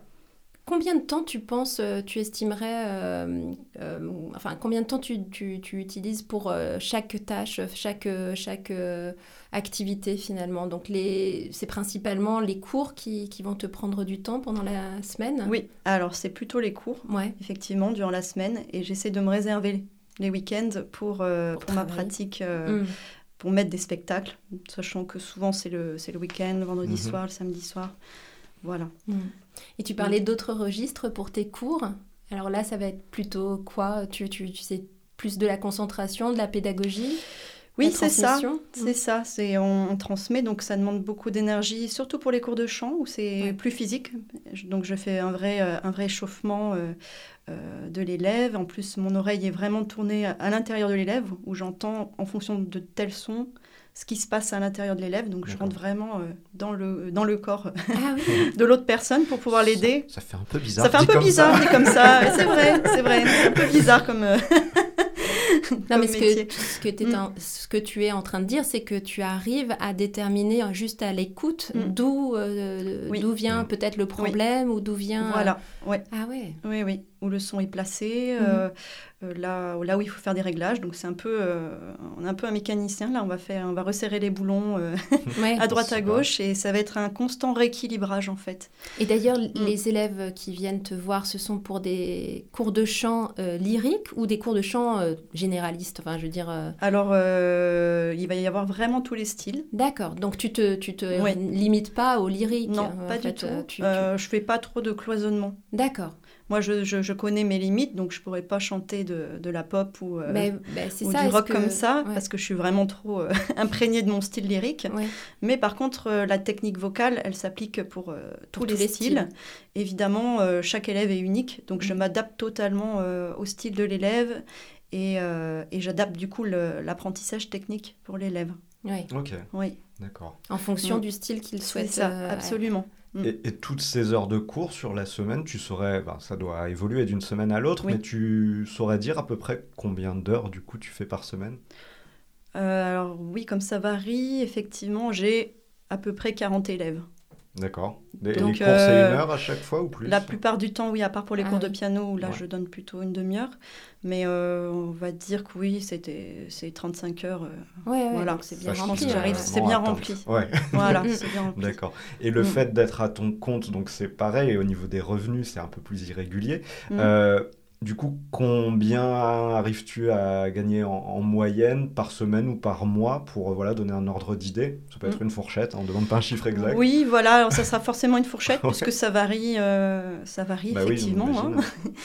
combien de temps tu penses, euh, tu estimerais, euh, euh, enfin, combien de temps tu, tu- tu utilises pour euh, chaque tâche, chaque, chaque euh, activité finalement? Donc, les, c'est principalement les cours qui, qui vont te prendre du temps pendant la semaine? Oui, alors c'est plutôt les cours, Ouais. effectivement, durant la semaine, et j'essaie de me réserver les week-ends pour, euh, Pour pour, ma pratique, euh, Mm. pour mettre des spectacles, sachant que souvent c'est le, c'est le week-end, le vendredi Mhm. soir, le samedi soir. Voilà. Mm. Et tu parlais d'autres registres pour tes cours. Alors là, ça va être plutôt quoi tu, tu, tu sais plus de la concentration, de la pédagogie Oui, c'est ça. C'est ça, c'est on, on transmet, donc ça demande beaucoup d'énergie, surtout pour les cours de chant où c'est Ouais. plus physique. Donc je fais un vrai, euh, un vrai échauffement euh, euh, de l'élève. En plus, mon oreille est vraiment tournée à, à l'intérieur de l'élève, où j'entends en fonction de tels sons ce qui se passe à l'intérieur de l'élève. Donc je rentre vraiment euh, dans, le, dans le corps Ah oui de l'autre personne pour pouvoir l'aider. Ça fait un peu bizarre. Ça fait un peu comme bizarre, ça. comme ça. C'est vrai, c'est vrai. C'est un peu bizarre comme, euh, Non, comme mais ce métier. que, ce, que t'es Mm. en- ce que tu es en train de dire, c'est que tu arrives à déterminer euh, juste à l'écoute Mm. d'où euh, Oui. d'où vient Mm. peut-être le problème ou d'où vient. Voilà, ouais. Ah ouais. Oui, oui, où le son est placé, Mhm. euh, euh, là, là où il faut faire des réglages. Donc c'est un peu, euh, on est un peu un mécanicien. Là, on va faire, on va resserrer les boulons euh, Ouais. à droite à gauche et ça va être un constant rééquilibrage en fait. Et d'ailleurs, Mm. les élèves qui viennent te voir, ce sont pour des cours de chant euh, lyrique ou des cours de chant euh, généralistes? Enfin, je veux dire. euh, Alors euh, il va y avoir vraiment tous les styles. D'accord. Donc tu te tu te Ouais. limites pas au lyrique. Non, pas fait, du tout. euh, tu- tu- Euh, je fais pas trop de cloisonnement. D'accord. Moi, je, je- je connais mes limites, donc je pourrais pas chanter de, de la pop ou, euh, Mais, c'est ou ça. du rock que- comme ça, ouais. parce que je suis vraiment trop euh, imprégnée de mon style lyrique. Ouais. Mais par contre, euh, la technique vocale, elle s'applique pour euh, tous, les, les styles. styles. Évidemment, euh, chaque élève est unique, donc je Mm. m'adapte totalement euh, au style de l'élève et, euh, et j'adapte du coup l'apprentissage technique pour l'élève. Ouais. Ok, Oui, d'accord. En fonction Mm. du style qu'il c'est souhaite. ça, euh, absolument. Mm. Et, et toutes ces heures de cours sur la semaine, tu saurais, ben, ça doit évoluer d'une semaine à l'autre, Oui. mais tu saurais dire à peu près combien d'heures du coup tu fais par semaine? Euh, alors oui, comme ça varie, effectivement, j'ai à peu près 40 élèves. D'accord. Les, cours, c'est euh, une heure à chaque fois ou plus La plupart du temps, oui, à part pour les Ah cours de piano, où là Ouais. je donne plutôt une demi-heure. Mais euh, on va dire que oui, c'était c'est 35 heures. euh, Ouais, ouais, Voilà. c'est bien rempli. que j'arrive, c'est bien rempli. Ouais, voilà, c'est bien rempli. d'accord. Et le Mm. fait d'être à ton compte, donc c'est pareil, au niveau des revenus, c'est un peu plus irrégulier. Mm. Du coup, combien arrives-tu à gagner en, en moyenne par semaine ou par mois pour euh, voilà, donner un ordre d'idée? Ça peut être une fourchette, hein, on ne demande pas un chiffre exact. Oui, voilà, alors ça sera forcément une fourchette Ouais. puisque ça varie, euh, ça varie Bah effectivement. hein.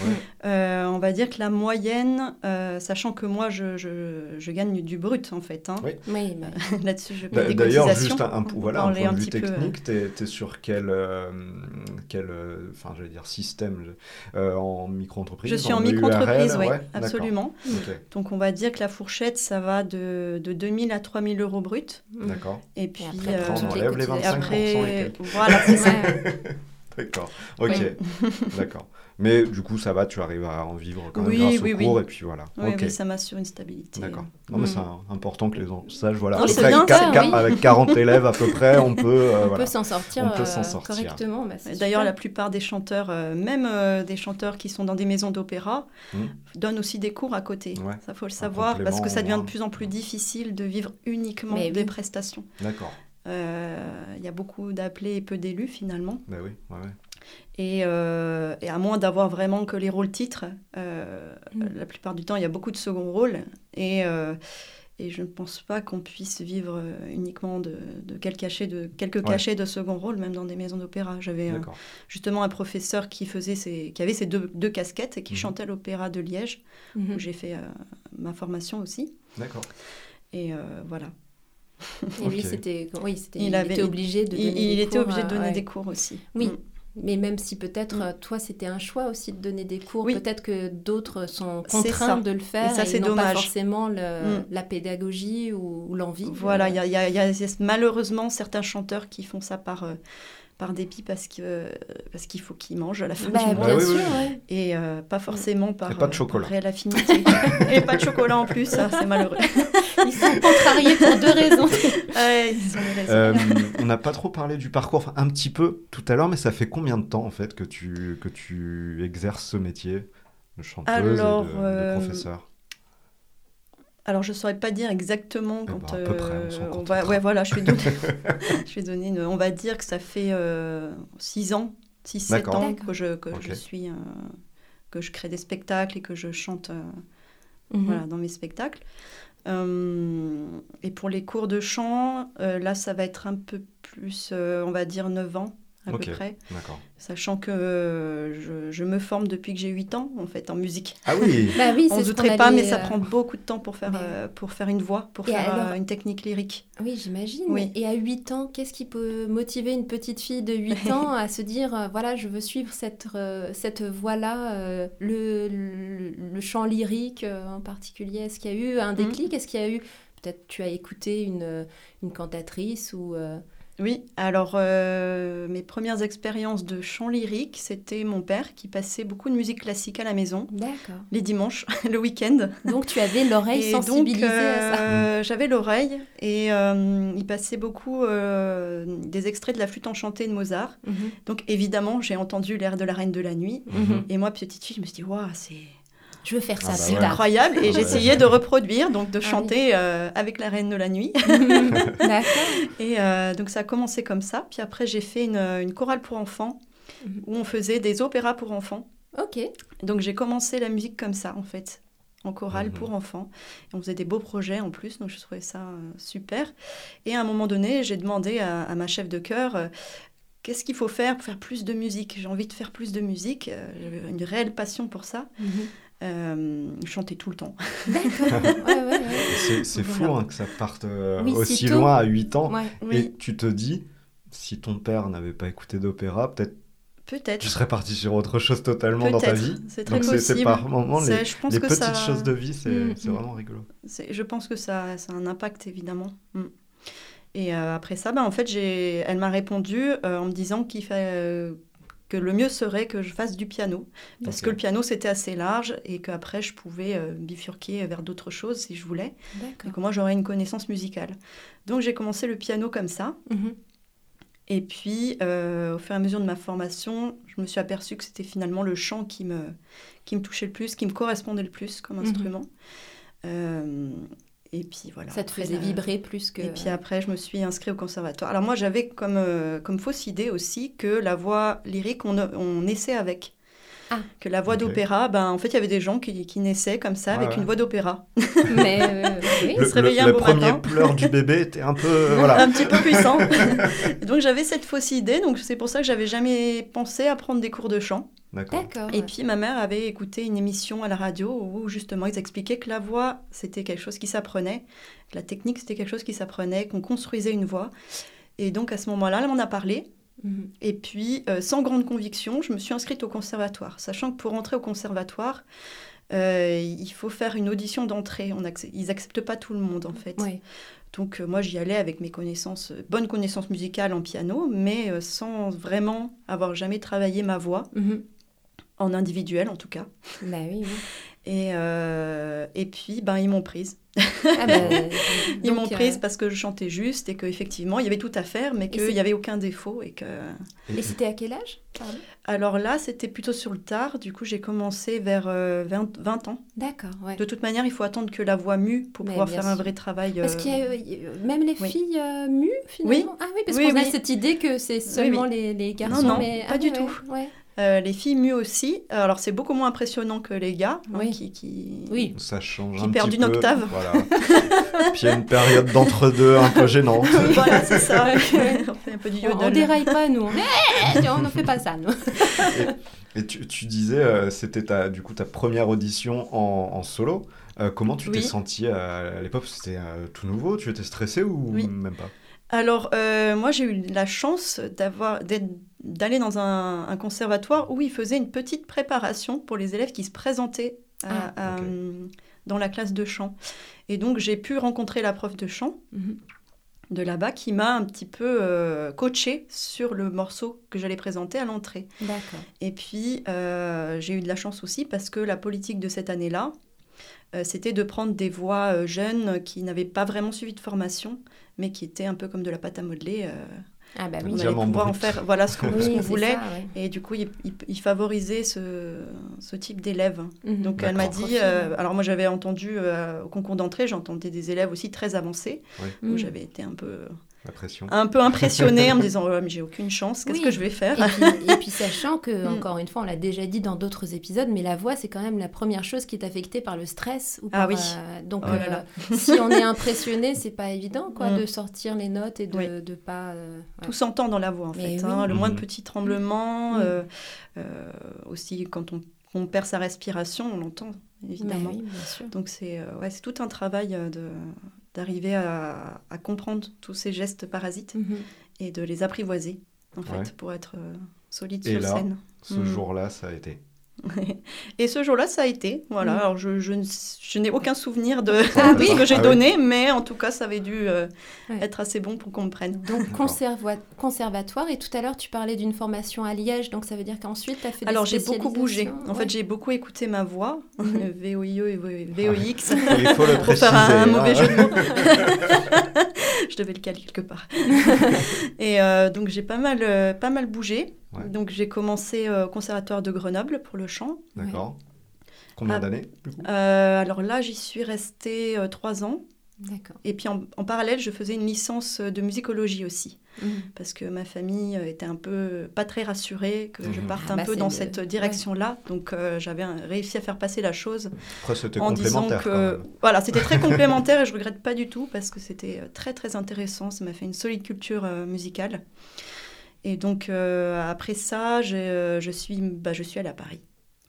Ouais. Euh, on va dire que la moyenne, euh, sachant que moi je, je- je gagne du brut en fait. hein. Oui. Oui, Là-dessus, je paye des D'ailleurs, juste un, un- voilà, un point de un vue peu, euh, technique, t'es es sur quel, euh, quel euh, enfin, j'allais dire système euh, en micro-entreprise suis en micro-entreprise, oui, ouais, d'accord. absolument. Ok, Donc on va dire que la fourchette, ça va de, de 2000 à 3000 euros brut. D'accord. Et puis après, euh, on enlève les 25% cotisations. et après, et voilà, c'est ça. D'accord. Ok. D'accord. Mais du coup, ça va, tu arrives à en vivre quand même Oui, grâce oui, au oui. cours et puis voilà. Oui, ok. oui, ça m'assure une stabilité. D'accord. Non, mais Mm. c'est un- important que les gens sachent. Voilà. Non, c'est près bien, ça. Avec 40 élèves à peu près, on peut. euh, On voilà. peut s'en sortir, On peut s'en euh, sortir. correctement. bah, c'est D'ailleurs, la plupart des chanteurs, euh, même euh, des chanteurs qui sont dans des maisons d'opéra, Mm. donnent aussi des cours à côté. Ouais. Ça faut le savoir parce que ça devient de plus en plus difficile de vivre uniquement Mais des oui. prestations. D'accord. Euh, Il y a beaucoup d'appelés et peu d'élus finalement. Bah oui. Ouais, ouais. Et, euh, et à moins d'avoir vraiment que les rôles titres, euh, Mm. la plupart du temps, il y a beaucoup de second rôles. Et, euh, et je ne pense pas qu'on puisse vivre uniquement de, de quelques, cachets de, quelques Ouais. cachets de second rôle, même dans des maisons d'opéra. J'avais euh, justement un professeur qui, faisait ses, qui avait ses deux, deux casquettes et qui Mhm. chantait l'opéra de Liège, où j'ai fait euh, ma formation aussi. D'accord. Et euh, voilà. Et lui, c'était, oui, c'était, Il il, avait- était obligé de Il, donner il des était cours, obligé de donner ouais. des cours aussi. Oui. Mm. Mais même si peut-être, Mm. euh, toi, c'était un choix aussi de donner des cours, Oui. peut-être que d'autres sont contraints de le faire Et ça, n'ont pas forcément le- Mm. la pédagogie ou, ou l'envie. Voilà, Euh, il y a, y y malheureusement certains chanteurs qui font ça par, euh, par dépit parce que parce qu'il faut qu'ils mangent à la fin bah, du mois. bien sûr, ouais. Et euh, pas forcément par, Et pas de euh, chocolat. réelle affinité. et pas de chocolat en plus, ça, c'est malheureux. Ils sont contrariés pour deux raisons. Ouais, ils ont des raisons. Euh, on n'a pas trop parlé du parcours, enfin un petit peu tout à l'heure, mais ça fait combien de temps en fait que tu, que tu exerces ce métier de chanteuse Alors, et de, de professeur? Alors, je ne saurais pas dire exactement Eh quand. à peu près, on euh, on va, ouais, voilà, je vais donner, je vais donner une- on va dire que ça fait 6 ans, 6-7 D'accord. ans D'accord. que, je, que Ok. je suis. euh, que je crée des spectacles et que je chante euh, Mhm. voilà, dans mes spectacles. Euh, et pour les cours de chant, euh, là, ça va être un peu plus, euh, on va dire 9 ans à peu près, sachant que euh, je, je me forme depuis que j'ai 8 ans, en fait, en musique. Ah oui Bah oui, On ne douterait pas, mais ça euh, prend beaucoup de temps pour faire, mais- euh, pour faire une voix, pour Et faire alors- une technique lyrique. Oui, j'imagine. Oui. Et à 8 ans, qu'est-ce qui peut motiver une petite fille de 8 ans à se dire, voilà, je veux suivre cette, euh, cette voie-là, euh, le, le, le chant lyrique euh, en particulier? Est-ce qu'il y a eu un déclic? Est-ce qu'il y a eu, peut-être tu as écouté une, une cantatrice ou... Oui, alors euh, mes premières expériences de chant lyrique, c'était mon père qui passait beaucoup de musique classique à la maison, D'accord. les dimanches, le week-end. Donc tu avais l'oreille donc, sensibilisée à ça. euh, j'avais l'oreille et euh, il passait beaucoup des extraits de la flûte enchantée de Mozart. Mhm, Donc évidemment, j'ai entendu l'air de la Reine de la Nuit. mhm. Et moi, petite fille, je me suis dit, waouh, c'est Je veux faire Ah ça bah plus ouais. tard. incroyable. Et Ah j'essayais de reproduire, donc de Ah oui. chanter euh, avec la Reine de la Nuit. D'accord. Et euh, donc ça a commencé comme ça. Puis après, j'ai fait une, une chorale pour enfants Mhm. où on faisait des opéras pour enfants. Ok. Donc j'ai commencé la musique comme ça, en fait, en chorale Mhm. pour enfants. Et on faisait des beaux projets en plus, donc je trouvais ça euh, super. Et à un moment donné, j'ai demandé à, à ma chef de chœur. euh, Qu'est-ce qu'il faut faire pour faire plus de musique? J'ai envie de faire plus de musique. euh, J'avais une réelle passion pour ça. Mhm. Euh, chanter tout le temps. D'accord. Ouais, ouais, ouais. C'est fou hein, que ça parte euh, Oui, aussi loin à 8 ans. Ouais. Oui, Et tu te dis, si ton père n'avait pas écouté d'opéra, peut-être peut-être. tu serais parti sur autre chose totalement dans ta vie. C'est très Donc c'est- c'est possible. par moments les, C'est- je pense les que petites ça- choses de vie, c'est Mm, mm. vraiment rigolo. Je pense que ça, ça a un impact, évidemment. Mm. Et euh, après ça, bah, en fait, elle m'a répondu euh, en me disant qu'il fa- euh, que le mieux serait que je fasse du piano. Parce que le piano, c'était assez large et qu'après, je pouvais euh, bifurquer vers d'autres choses si je voulais. Et que moi, j'aurais une connaissance musicale. Donc, j'ai commencé le piano comme ça. Mhm. Et puis, euh, au fur et à mesure de ma formation, je me suis aperçue que c'était finalement le chant qui me, qui me touchait le plus, qui me correspondait le plus comme Mhm. instrument. Euh, et puis voilà. Ça te Après, faisait vibrer plus que... Et puis après, je me suis inscrite au conservatoire. Alors moi, j'avais comme, euh, comme fausse idée aussi que la voix lyrique, on, on naissait avec. Ah. Que la voix d'opéra, ben, en fait, il y avait des gens qui, qui naissaient comme ça, avec ouais. une voix d'opéra. Mais euh, oui. Le, se réveiller un le beau premier matin. pleur du bébé était un peu. euh, voilà. un petit peu puissant. Et donc j'avais cette fausse idée, donc c'est pour ça que j'avais jamais pensé à prendre des cours de chant. D'accord. Et puis ma mère avait écouté une émission à la radio où justement ils expliquaient que la voix c'était quelque chose qui s'apprenait, que la technique c'était quelque chose qui s'apprenait, qu'on construisait une voix. Et donc à ce moment-là, elle m'en a parlé. Mhm. Et puis, euh, sans grande conviction, je me suis inscrite au conservatoire, sachant que pour entrer au conservatoire, euh, il faut faire une audition d'entrée. On Ils n'acceptent pas tout le monde en fait. Ouais. Donc euh, moi j'y allais avec mes connaissances, euh, bonnes connaissances musicales en piano, mais euh, sans vraiment avoir jamais travaillé ma voix, Mhm. En individuel en tout cas. Bah oui. oui. Et, euh, et puis ben, ils m'ont prise. Ah bah, Ils m'ont euh, prise parce que je chantais juste et qu'effectivement il y avait tout à faire, mais qu'il n'y avait aucun défaut. Et que... Et c'était à quel âge Pardon? Alors là c'était plutôt sur le tard, du coup j'ai commencé vers euh, 20, 20 ans. D'accord, ouais. De toute manière il faut attendre que la voix mue pour Mais pouvoir faire un vrai travail. Parce euh, qu'il y a, même les oui. filles mues finalement? Ah oui, parce Oui, qu'on a oui. cette idée que c'est seulement Les, les garçons. non, mais... pas ah du tout. ouais. Euh, les filles mues aussi. Alors c'est beaucoup moins impressionnant que les gars hein, Oui. qui, qui... Oui. Ça change Qui un perd petit d'une peu. octave. Voilà. Puis il y a une période d'entre-deux un peu gênante. voilà, c'est ça. on fait un peu du On, on yodel. déraille pas, nous. On ne fait pas ça, nous. Et tu, tu disais, euh, c'était ta, du coup ta première audition en, en solo. Euh, comment tu t'es sentie à, à l'époque? C'était euh, tout nouveau Tu étais stressée ou Oui. même pas? Alors, euh, moi, j'ai eu la chance d'avoir d'être- d'aller dans un, un conservatoire où ils faisaient une petite préparation pour les élèves qui se présentaient à- Ah, à, euh, dans la classe de chant. Et donc, j'ai pu rencontrer la prof de chant Mhm. de là-bas qui m'a un petit peu euh, coachée sur le morceau que j'allais présenter à l'entrée. Et puis, euh, j'ai eu de la chance aussi parce que la politique de cette année-là, euh, c'était de prendre des voix euh, jeunes qui n'avaient pas vraiment suivi de formation, mais qui étaient un peu comme de la pâte à modeler. Ah bah on oui. allait Diamant pouvoir en faire voilà, ce qu'on Oui, ce qu'on c'est voulait. ça, ouais. Et du coup, il, il- il favorisait ce, ce type d'élèves. Mhm. Donc, elle m'a dit... euh, alors, moi, j'avais entendu euh, au concours d'entrée, j'entendais des élèves aussi très avancés. Mhm. où J'avais été un peu. Un peu impressionnée en me disant oh, mais j'ai aucune chance, qu'est-ce Oui. que je vais faire Et puis, et puis sachant que, Mm. encore une fois, on l'a déjà dit dans d'autres épisodes, mais la voix, c'est quand même la première chose qui est affectée par le stress. Ou Ah oui. euh, donc, Oh là là. euh, si on est impressionné, c'est pas évident, quoi, Mm. de sortir les notes et de, Oui. de pas... euh, ouais. Tout s'entend dans la voix, en Mais fait. oui. hein. Le moindre Mhm. petit tremblement, Mhm. euh, euh, aussi quand on, on perd sa respiration, on l'entend, évidemment. oui, bien sûr. Donc c'est euh, ouais, c'est tout un travail euh, de d'arriver à, à comprendre tous ces gestes parasites Mhm. et de les apprivoiser, en fait, Ouais. pour être euh, solide Et sur là, scène. Ce Mhm. jour-là, ça a été. Et ce jour-là, ça a été. Voilà. Mhm. Alors, je, je, n'ai aucun souvenir de, Ah de oui. ce que j'ai Ah oui. donné, mais en tout cas, ça avait dû euh, Ouais. être assez bon pour qu'on me prenne. Donc, conserva- conservatoire, et tout à l'heure, tu parlais d'une formation à Liège, donc ça veut dire qu'ensuite, tu as fait des Alors, j'ai beaucoup bougé. En Ouais. fait, j'ai beaucoup écouté ma voix, Mhm. VOIE et VOX. Il faut le pour préciser. faire un, un mauvais hein. jeu de mots. je devais le caler quelque part. et euh, donc j'ai pas mal, euh, pas mal bougé. Ouais. Donc j'ai commencé euh, au conservatoire de Grenoble pour le chant. D'accord. Combien Ah. d'années du coup? Euh, alors là, j'y suis restée euh, trois ans. D'accord. Et puis en, en parallèle, je faisais une licence de musicologie aussi. Mhm. Parce que ma famille était un peu pas très rassurée que je Mhm. parte Ah un bah, peu dans le- cette direction-là. Donc euh, j'avais réussi à faire passer la chose Après, c'était en disant que même. voilà c'était très complémentaire et je regrette pas du tout parce que c'était très très intéressant ça m'a fait une solide culture euh, musicale et donc euh, après ça euh, je suis bah, je suis allée à Paris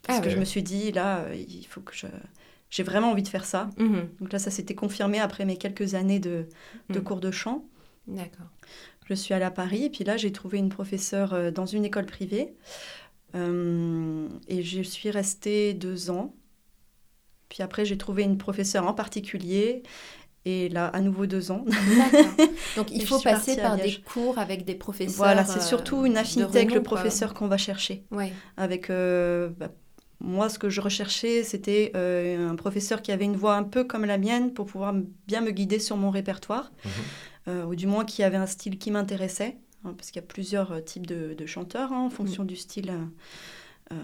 parce Ah que ouais. je me suis dit là euh, il faut que je j'ai vraiment envie de faire ça Mhm. donc là ça s'était confirmé après mes quelques années de, de Mhm. cours de chant D'accord. je suis allée à Paris et puis là j'ai trouvé une professeure euh, dans une école privée Euh, et je suis restée deux ans. Puis après j'ai trouvé une professeure en particulier et là à nouveau deux ans. Donc il faut passer par des cours avec des professeurs. voilà, c'est euh, surtout une affinité avec le professeur qu'on va chercher. Ouais. Avec euh, bah, moi ce que je recherchais c'était euh, un professeur qui avait une voix un peu comme la mienne pour pouvoir bien me guider sur mon répertoire. Mhm. euh, ou du moins qui avait un style qui m'intéressait, hein, parce qu'il y a plusieurs euh, types de, de chanteurs hein, en fonction du style. euh, euh,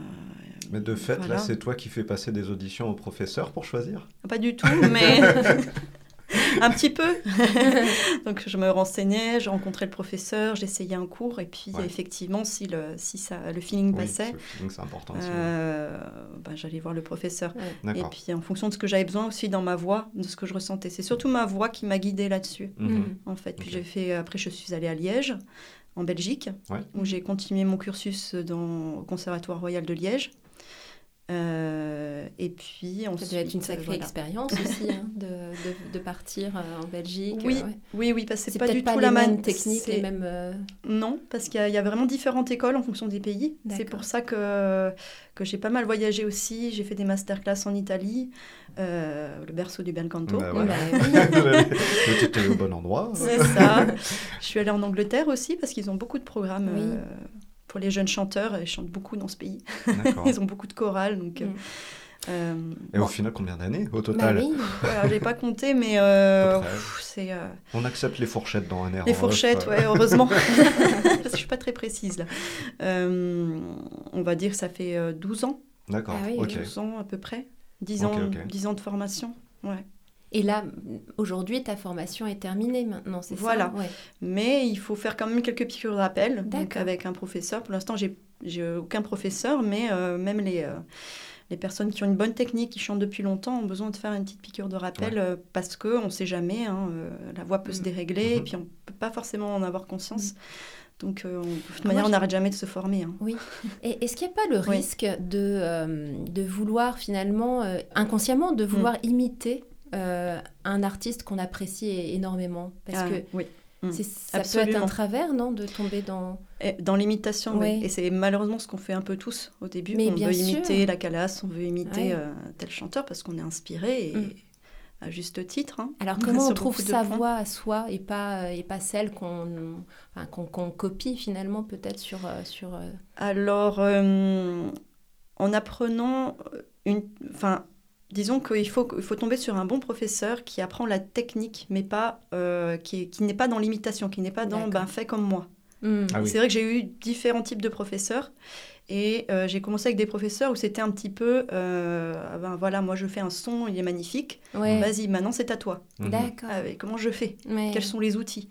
Mais de fait, Voilà. là, c'est toi qui fais passer des auditions au professeur pour choisir? Pas du tout, mais un petit peu. Donc je me renseignais, je rencontrais le professeur, j'essayais un cours et puis Ouais. effectivement si le si ça le feeling Oui, passait, feeling, c'est important euh, bah, j'allais voir le professeur. Et puis en fonction de ce que j'avais besoin aussi dans ma voix, de ce que je ressentais, c'est surtout ma voix qui m'a guidée là-dessus Mhm. en fait. Puis j'ai fait après je suis allée à Liège en Belgique Ouais. où j'ai continué mon cursus dans au Conservatoire Royal de Liège. Euh, et puis Ça devait être une sacrée voilà. expérience aussi hein, de, de, de partir euh, en Belgique. Oui, euh, ouais. Oui, oui, parce que C'est pas du pas tout les la même les mêmes. euh, Non, parce qu'il y, a- il y a vraiment différentes écoles en fonction des pays. C'est pour ça que, que j'ai pas mal voyagé aussi. J'ai fait des masterclass en Italie, euh, le berceau du bel canto. Bah. Bah Tu étais au bon endroit. C'est ça. Je suis allée en Angleterre aussi parce qu'ils ont beaucoup de programmes Oui. Pour les jeunes chanteurs. Ils chantent beaucoup dans ce pays. Ils ont beaucoup de chorales. Donc, euh, Mm. euh, Et bon, au final, combien d'années au Bah total oui. voilà, j'ai pas compté, mais euh, c'est euh, On accepte les fourchettes dans un air. les fourchettes, ouais, heureusement. parce que je suis pas très précise là. Euh, on va dire que ça fait euh, 12 ans. D'accord, Ah oui, ok. 12 ans à peu près. 10 Ok, ans, ok. 10 ans de formation. Ouais. Et là, aujourd'hui, ta formation est terminée maintenant, c'est Voilà. ça Ouais. Mais il faut faire quand même quelques piqûres de rappel donc avec un professeur. Pour l'instant, j'ai j'ai aucun professeur, mais euh, même les, euh, les personnes qui ont une bonne technique, qui chantent depuis longtemps, ont besoin de faire une petite piqûre de rappel euh, parce qu'on ne sait jamais, hein, euh, la voix peut se Mhm. dérégler et Mhm. puis on ne peut pas forcément en avoir conscience. Donc, euh, on- de toute Ah, moi, manière, on n'arrête jamais de se former. hein. Et est-ce qu'il n'y a pas le Oui. risque de, euh, de vouloir finalement, euh, inconsciemment, de vouloir imiter euh, un artiste qu'on apprécie énormément Parce Ah, que oui. Mm. ça peut être un travers, non De tomber dans... Dans l'imitation, oui. Et c'est malheureusement ce qu'on fait un peu tous au début. Mais on bien veut sûr. imiter la calasse, on veut imiter Ouais. euh, tel chanteur parce qu'on est inspiré et Mm. à juste titre. hein. Alors comment on trouve sa points. voix à soi et pas, euh, et pas celle qu'on enfin, copie finalement peut-être sur... sur Alors, euh, en apprenant une. Enfin, disons qu'il faut, il faut tomber sur un bon professeur qui apprend la technique, mais pas. euh, qui qui n'est pas dans l'imitation, qui n'est pas dans. Ben, fais comme moi. hmm. Ah oui. C'est vrai que j'ai eu différents types de professeurs. Et euh, j'ai commencé avec des professeurs où c'était un petit peu, euh, ah ben voilà, moi je fais un son, il est magnifique. Ouais. Vas-y, maintenant c'est à toi. Mhm. D'accord. Ah, comment je fais? Ouais. Quels sont les outils?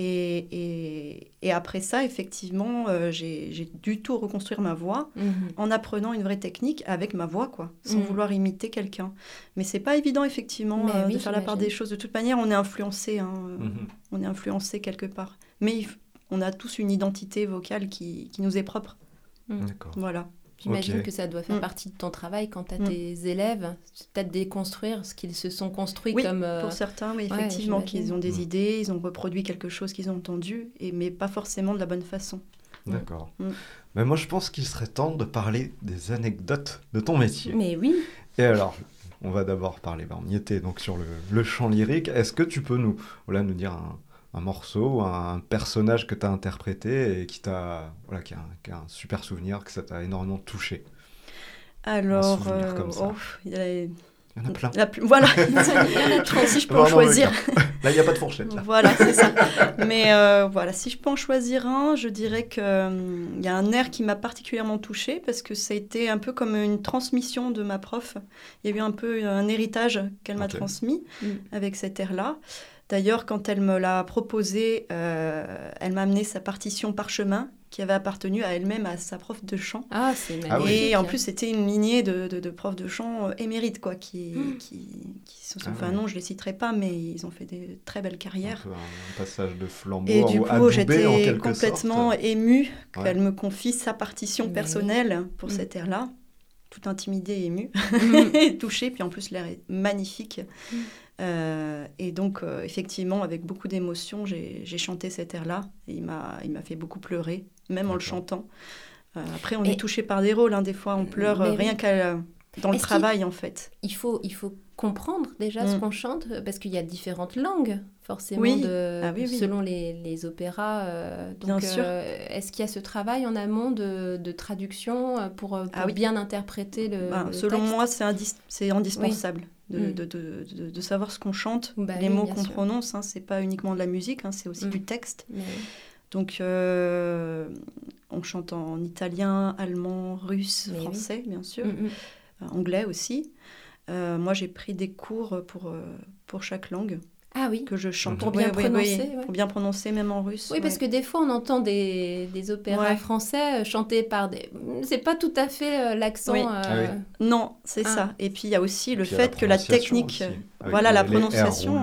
Et, et, et après ça, effectivement, euh, j'ai dû tout reconstruire ma voix Mhm. en apprenant une vraie technique avec ma voix, quoi, sans Mhm. vouloir imiter quelqu'un. Mais c'est pas évident, effectivement, euh, oui, de faire la part des choses. De toute manière, on est influencé, hein, euh, Mhm. on est influencé quelque part. Mais on a tous une identité vocale qui, qui nous est propre. D'accord. Voilà. J'imagine que ça doit faire Mm. partie de ton travail quand tu as Mm. tes élèves, c'est peut-être déconstruire ce qu'ils se sont construits Oui, comme... euh, Pour certains, oui, effectivement, qu'ils ont des Mm. idées, ils ont reproduit quelque chose qu'ils ont entendu, et, mais pas forcément de la bonne façon. D'accord. Mm. Mais moi, je pense qu'il serait temps de parler des anecdotes de ton métier. Mais oui, Et alors, on va d'abord parler, bah, on y était donc sur le, le chant lyrique. Est-ce que tu peux nous, voilà, nous dire un, un morceau, un personnage que tu as interprété et qui, t'a, voilà, qui, a un, qui a un super souvenir, que ça t'a énormément touché Alors, euh, oh, il y a les- Il y en a plein. la plus- voilà, si je peux en choisir. Là, il n'y a pas de fourchette. Là. Voilà, c'est ça. Mais euh, voilà, si je peux en choisir un, je dirais qu'il y a un air qui m'a particulièrement touchée parce que ça a été un peu comme une transmission de ma prof. Il y a eu un peu un héritage qu'elle m'a transmis Mm. avec cet air-là. D'ailleurs, quand elle me l'a proposé, euh, elle m'a amené sa partition parchemin qui avait appartenu à elle-même, à sa prof de chant. ah c'est magnifique. Ah oui. Et en plus, c'était une lignée de, de, de profs de chant euh, émérites, quoi, qui, Mm. qui, qui se sont Ah fait un nom, je ne les citerai pas, mais ils ont fait des très belles carrières. un, un passage de flambeau Et du ou coup, j'étais complètement sorte. émue Ouais. qu'elle me confie sa partition Mais personnelle pour Mm. cet air-là. Tout intimidée et émue, Mm. et touchée. Puis en plus, l'air est magnifique. Euh, et donc, euh, effectivement, avec beaucoup d'émotion, j'ai chanté cet air-là. Il m'a il m'a fait beaucoup pleurer, même en le chantant. Euh, après, on Et- est touché par des rôles. hein. Des fois, on pleure Mais rien oui. qu'à dans le travail, en fait. il, faut, il faut comprendre déjà ce Mm. qu'on chante parce qu'il y a différentes langues forcément Oui. de, Ah oui, oui. selon les, les opéras. euh, donc, Bien sûr. euh, Est-ce qu'il y a ce travail en amont de, de traduction pour, pour Ah oui. bien interpréter le, Ben, le selon texte? moi, c'est indis- c'est indispensable de, Mm. de, de- de- savoir ce qu'on chante, Bah les oui, mots qu'on prononce. Hein, c'est pas uniquement de la musique, hein, c'est aussi Mm. du texte. Mais- Donc, euh, on chante en italien, allemand, russe, Mais oui. français, bien sûr, Mm, euh, anglais aussi. Euh, moi, j'ai pris des cours pour, pour chaque langue. Ah oui. que je chante. Pour bien prononcer, ouais. Pour bien prononcer, même en russe. Oui, parce que des fois, on entend des, des opéras Ouais. français euh, chantés par des... C'est pas tout à fait euh, l'accent... Oui. euh, Ah oui. Non, c'est Ah. ça. Et puis il y a aussi le fait que la technique. aussi, voilà, la prononciation.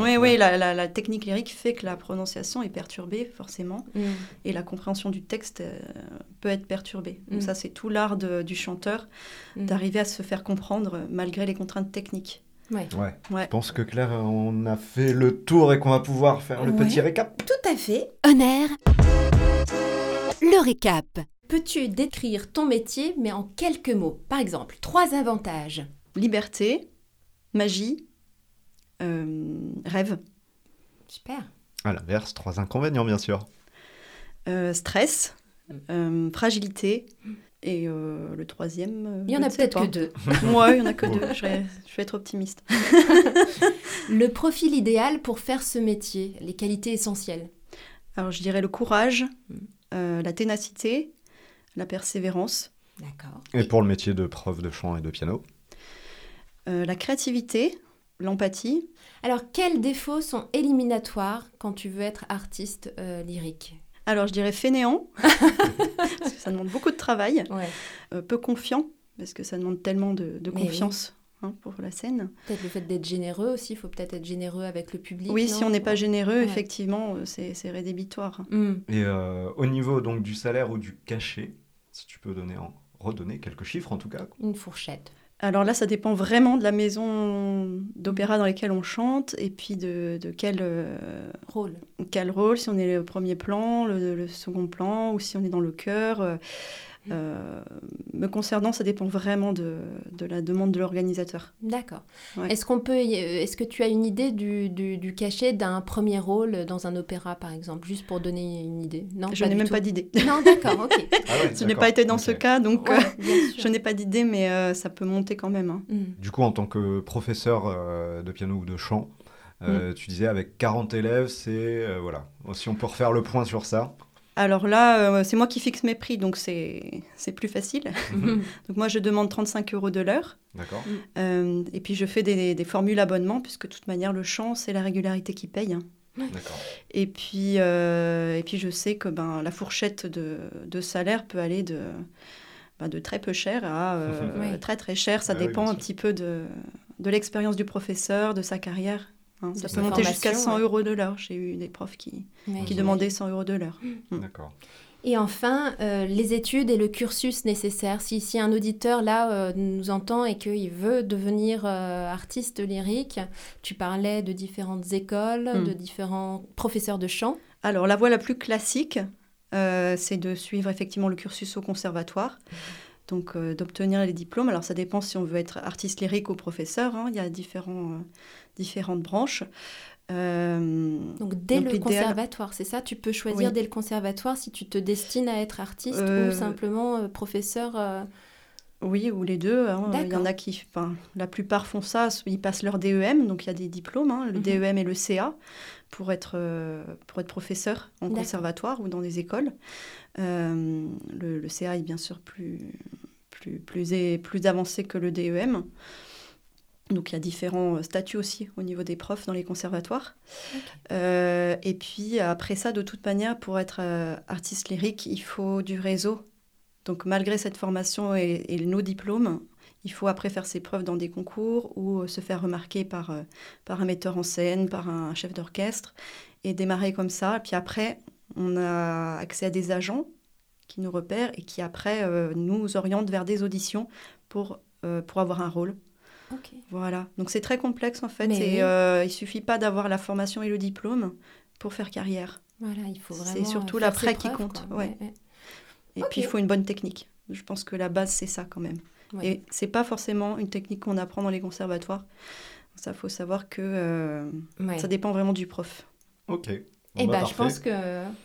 Oui, oui, la, la- la technique lyrique fait que la prononciation est perturbée, forcément, mm. et la compréhension du texte euh, peut être perturbée. Donc Mm. ça, c'est tout l'art du chanteur, Mm. d'arriver à se faire comprendre malgré les contraintes techniques. Ouais. Ouais. Ouais. Je pense que Claire, on a fait le tour et qu'on va pouvoir faire le Ouais. petit récap. Tout à fait. Honneur. Le récap. Peux-tu décrire ton métier, mais en quelques mots? Par exemple, trois avantages. Liberté, magie, euh, rêve, Super. À l'inverse, trois inconvénients, bien sûr. euh, stress, euh, fragilité, et euh, le troisième. euh, Il y en a peut-être que deux. Ouais, il y en a que deux. Je vais, je vais être optimiste. Le profil idéal pour faire ce métier, les qualités essentielles. Alors, je dirais le courage, Mm. euh, la ténacité, la persévérance, D'accord. Et pour le métier de prof de chant et de piano euh, la créativité, l'empathie. Alors, quels défauts sont éliminatoires quand tu veux être artiste euh, lyrique? Alors, je dirais fainéant, parce que ça demande beaucoup de travail, Ouais. euh, peu confiant, parce que ça demande tellement de, de Mais oui. confiance hein, pour la scène. Peut-être le fait d'être généreux aussi, il faut peut-être être généreux avec le public. Oui, non si on n'est pas généreux, Ouais. effectivement, euh, c'est c'est rédhibitoire. Hmm. Et euh, au niveau donc du salaire ou du cachet, si tu peux donner en- redonner quelques chiffres en tout cas. Une fourchette. Alors là, ça dépend vraiment de la maison d'opéra dans laquelle on chante et puis de, de quel, euh, Rôle. quel rôle, si on est le premier plan, le, le second plan ou si on est dans le chœur. Euh, me concernant, ça dépend vraiment de, de la demande de l'organisateur. D'accord. Ouais. Est-ce qu'on peut, euh, est-ce que tu as une idée du, du, du cachet d'un premier rôle dans un opéra, par exemple, juste pour donner une idée? Non, Je n'ai même tout. pas d'idée. Non, d'accord, ok. Ah ouais, Je n'ai pas été dans ce cas, donc Ouais, euh, je n'ai pas d'idée, mais euh, ça peut monter quand même. hein. Hmm. Du coup, en tant que professeur euh, de piano ou de chant, euh, tu disais avec 40 élèves, c'est euh, voilà. Si on peut refaire le point sur ça. Alors là, euh, c'est moi qui fixe mes prix, donc c'est c'est plus facile. Mhm. Donc moi, je demande 35 euros de l'heure. D'accord. Euh, et puis je fais des, des formules abonnement, puisque de toute manière, le chant, c'est la régularité qui paye. hein. D'accord. Et puis, euh, et puis je sais que ben, la fourchette de, de salaire peut aller de, ben, de très peu cher à euh, Oui. très très cher. Ça oui, dépend un petit peu de, de l'expérience du professeur, de sa carrière. Hein. Ça peut monter jusqu'à formation, 100 ouais. euros de l'heure. J'ai eu des profs qui, Ouais, qui j'imagine. demandaient 100 euros de l'heure. Mm. D'accord. Et enfin, euh, les études et le cursus nécessaire. Si, si un auditeur là euh, nous entend et qu'il veut devenir euh, artiste lyrique, tu parlais de différentes écoles, Mm. de différents professeurs de chant. Alors, la voie la plus classique, euh, c'est de suivre effectivement le cursus au conservatoire, donc euh, d'obtenir les diplômes. Alors, ça dépend si on veut être artiste lyrique ou professeur. hein. Il y a différents, euh, différentes branches. Euh, Donc dès Donc, le conservatoire, c'est ça? Tu peux choisir Oui. dès le conservatoire si tu te destines à être artiste ou simplement professeur. oui, ou les deux. hein. Il y en a qui, enfin, la plupart font ça. Ils passent leur DEM, donc il y a des diplômes, hein, le Mhm. DEM et le CA, pour être, euh, pour être professeur en conservatoire ou dans des écoles. Euh, le, le CA est bien sûr plus, plus, plus, plus avancé que le DEM. Donc il y a différents statuts aussi au niveau des profs dans les conservatoires. Euh, et puis après ça, de toute manière, pour être euh, artiste lyrique, il faut du réseau. Donc malgré cette formation et, et nos diplômes, il faut après faire ses preuves dans des concours ou euh, se faire remarquer par, euh, par un metteur en scène, par un chef d'orchestre, et démarrer comme ça. Et puis après, on a accès à des agents qui nous repèrent et qui après euh, nous orientent vers des auditions pour, euh, pour avoir un rôle. Ok. Voilà, donc c'est très complexe en fait, Mais et euh, il suffit pas d'avoir la formation et le diplôme pour faire carrière. Voilà, il faut C'est vraiment. surtout euh, faire l'après qui compte, quoi. ouais. Et puis il faut une bonne technique. Je pense que la base c'est ça quand même. Ouais. Et c'est pas forcément une technique qu'on apprend dans les conservatoires. Ça faut savoir que euh, Ouais. ça dépend vraiment du prof. Ok. Eh Bon, bah, ben, je pense que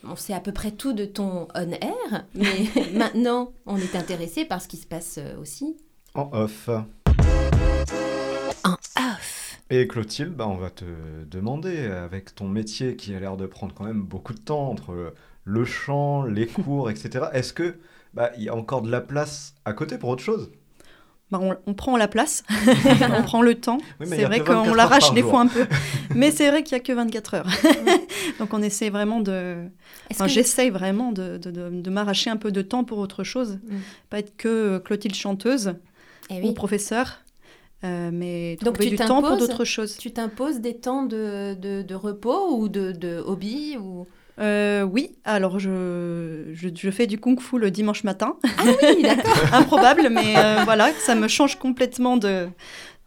on sait à peu près tout de ton on-air, mais maintenant, on est intéressé par ce qui se passe euh, aussi En off. En off. Et Clotilde, bah, on va te demander, avec ton métier qui a l'air de prendre quand même beaucoup de temps entre le chant, les cours, etc., est-ce que bah, il y a encore de la place à côté pour autre chose? Bah, on, on prend la place, on prend le temps. Oui, c'est a vrai que 24 qu'on l'arrache des jour. fois un peu. Mais c'est vrai qu'il n'y a que 24 heures. Donc on essaie vraiment de... Est-ce Enfin, que- J'essaye vraiment de, de- de- de m'arracher un peu de temps pour autre chose. Mm. Pas être que Clotilde chanteuse Eh ou oui. professeur, euh, mais Donc, trouver tu du temps pour t'imposes d'autres choses. Tu t'imposes des temps de, de, de repos ou de, de hobby ou... Euh, oui, alors je, je, je fais du kung-fu le dimanche matin. Ah oui, d'accord. Improbable, mais euh, voilà, ça me change complètement de,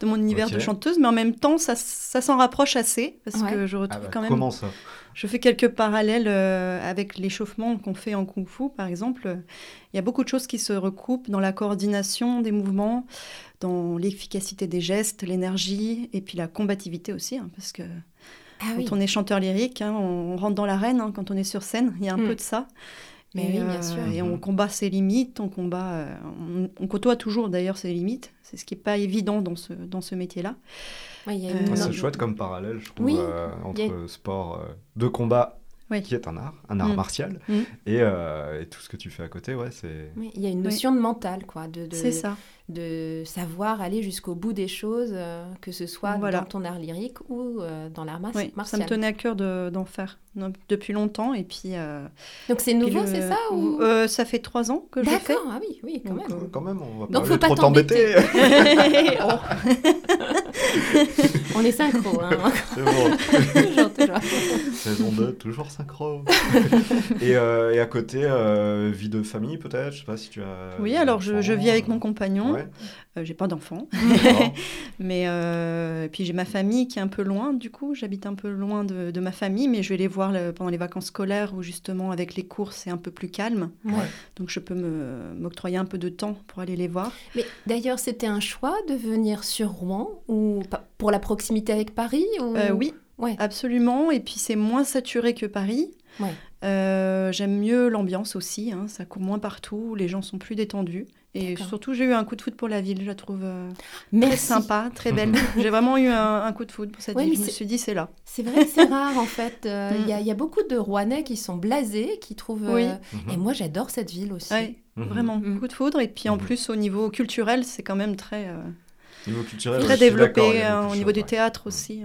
de mon univers de chanteuse. Mais en même temps, ça, ça s'en rapproche assez, parce Ouais. que je Ah retrouve bah, quand même... Comment ça? Je fais quelques parallèles euh, avec l'échauffement qu'on fait en kung-fu, par exemple. Il y a beaucoup de choses qui se recoupent dans la coordination des mouvements, dans l'efficacité des gestes, l'énergie, et puis la combativité aussi, hein, parce que Ah oui. quand on est chanteur lyrique, hein, on, on rentre dans l'arène hein, quand on est sur scène, il y a un Mm. peu de ça. Mais et, oui, bien euh, sûr. Et on combat ses limites, on combat, euh, on, on côtoie toujours d'ailleurs ses limites. C'est ce qui n'est pas évident dans ce, dans ce métier-là. Ouais, Euh, C'est chouette comme parallèle, je trouve, Oui, euh, entre sport euh, de combat, Oui. qui est un art, un art Mm. martial, Mm. et, euh, et tout ce que tu fais à côté, ouais, c'est... Oui, il y a une Oui. notion de mental, quoi, de, de, C'est ça. de savoir aller jusqu'au bout des choses, euh, que ce soit Voilà. dans ton art lyrique ou euh, dans l'art mar- Oui, ça martial. me tenait à cœur de- d'en faire non, depuis longtemps. Et puis, euh, Donc c'est nouveau, le- c'est ça ou... Euh, Ça fait trois ans que je le fais. D'accord, ah oui, oui, quand Donc, même. Euh, Quand même, on va Donc, pas faut pas trop t'embêter. On est synchro, hein. c'est bon. Toujours. Saison 2, toujours synchro. et, euh, et à côté, euh, vie de famille peut-être Je sais pas si tu as... Oui, alors je, je enfants, vis avec mon compagnon. Ouais, Euh, j'ai pas d'enfant. Mais euh, et puis j'ai ma famille qui est un peu loin, du coup, j'habite un peu loin de, de ma famille, mais je vais les voir le- pendant les vacances scolaires où justement avec les cours c'est un peu plus calme. Ouais. Donc je peux me- m'octroyer un peu de temps pour aller les voir. Mais d'ailleurs, c'était un choix de venir sur Rouen ou pour la proximité avec Paris ou... Euh, oui, Ouais. absolument. Et puis c'est moins saturé que Paris. Ouais. Euh, J'aime mieux l'ambiance aussi, hein, ça court moins partout, les gens sont plus détendus. Et surtout, j'ai eu un coup de foot pour la ville, je la trouve euh, très sympa, très belle. j'ai vraiment eu un, un coup de foot pour cette Ouais, ville. Je me suis dit, c'est là. C'est vrai que c'est rare en fait. Euh, Il Mm. y, a- il y a beaucoup de Rouennais qui sont blasés, qui trouvent. Oui. euh, Mhm. Et moi, j'adore cette ville aussi. Ouais, Mhm. Vraiment, Mhm. coup de foudre. Et puis en Mhm. plus, au niveau culturel, c'est quand même très, euh, Niveau culturel, très développé au niveau du ouais. théâtre aussi.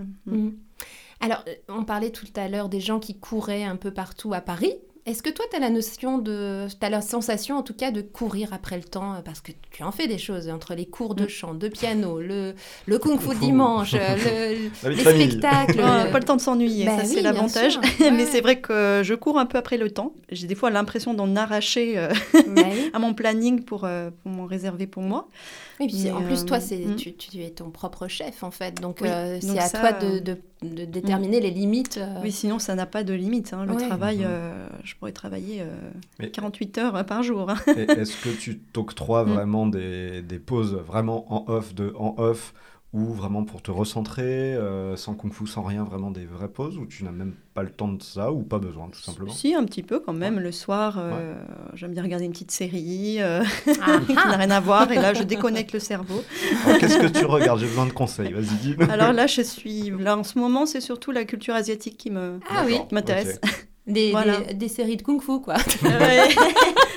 Alors, euh, on parlait tout à l'heure des gens qui couraient un peu partout à Paris. Est-ce que toi, tu as la notion de. Tu as la sensation, en tout cas, de courir après le temps euh, Parce que tu en fais des choses entre les cours de Mm. chant, de piano, le, le kung fu Kung fu. dimanche, le, les famille. spectacles. On n'a le- pas le temps de s'ennuyer, Bah ça oui, c'est l'avantage. Ouais, Mais c'est vrai que je cours un peu après le temps. J'ai des fois l'impression d'en arracher euh, Bah à mon planning pour, euh, pour m'en réserver pour moi. Oui, puis Mais, en plus, toi, c'est, mm. tu, tu es ton propre chef, en fait. Donc, Oui, euh, c'est donc à ça, toi de, de- de déterminer les limites. euh, Oui, sinon ça n'a pas de limite. hein. Le Ouais. travail, Mhm. Euh, je pourrais travailler euh, Mais- 48 heures euh, par jour. hein. Est-ce que tu t'octroies Mm. vraiment des, des pauses vraiment en off de en off ou vraiment pour te recentrer, euh, sans kung fu, sans rien, vraiment des vraies pauses ou tu n'as même pas le temps de ça ou pas besoin tout simplement? Si, un petit peu quand même. Le soir, euh, j'aime bien regarder une petite série euh, Ah, qui n'a rien à voir. Et là, je déconnecte le cerveau. Qu'est-ce que tu regardes? J'ai besoin de conseils, vas-y dis. Alors là, je suis. Là, en ce moment, c'est surtout la culture asiatique qui me Ah oui, m'intéresse. Des, Voilà. des, des séries de kung fu, quoi. Ouais.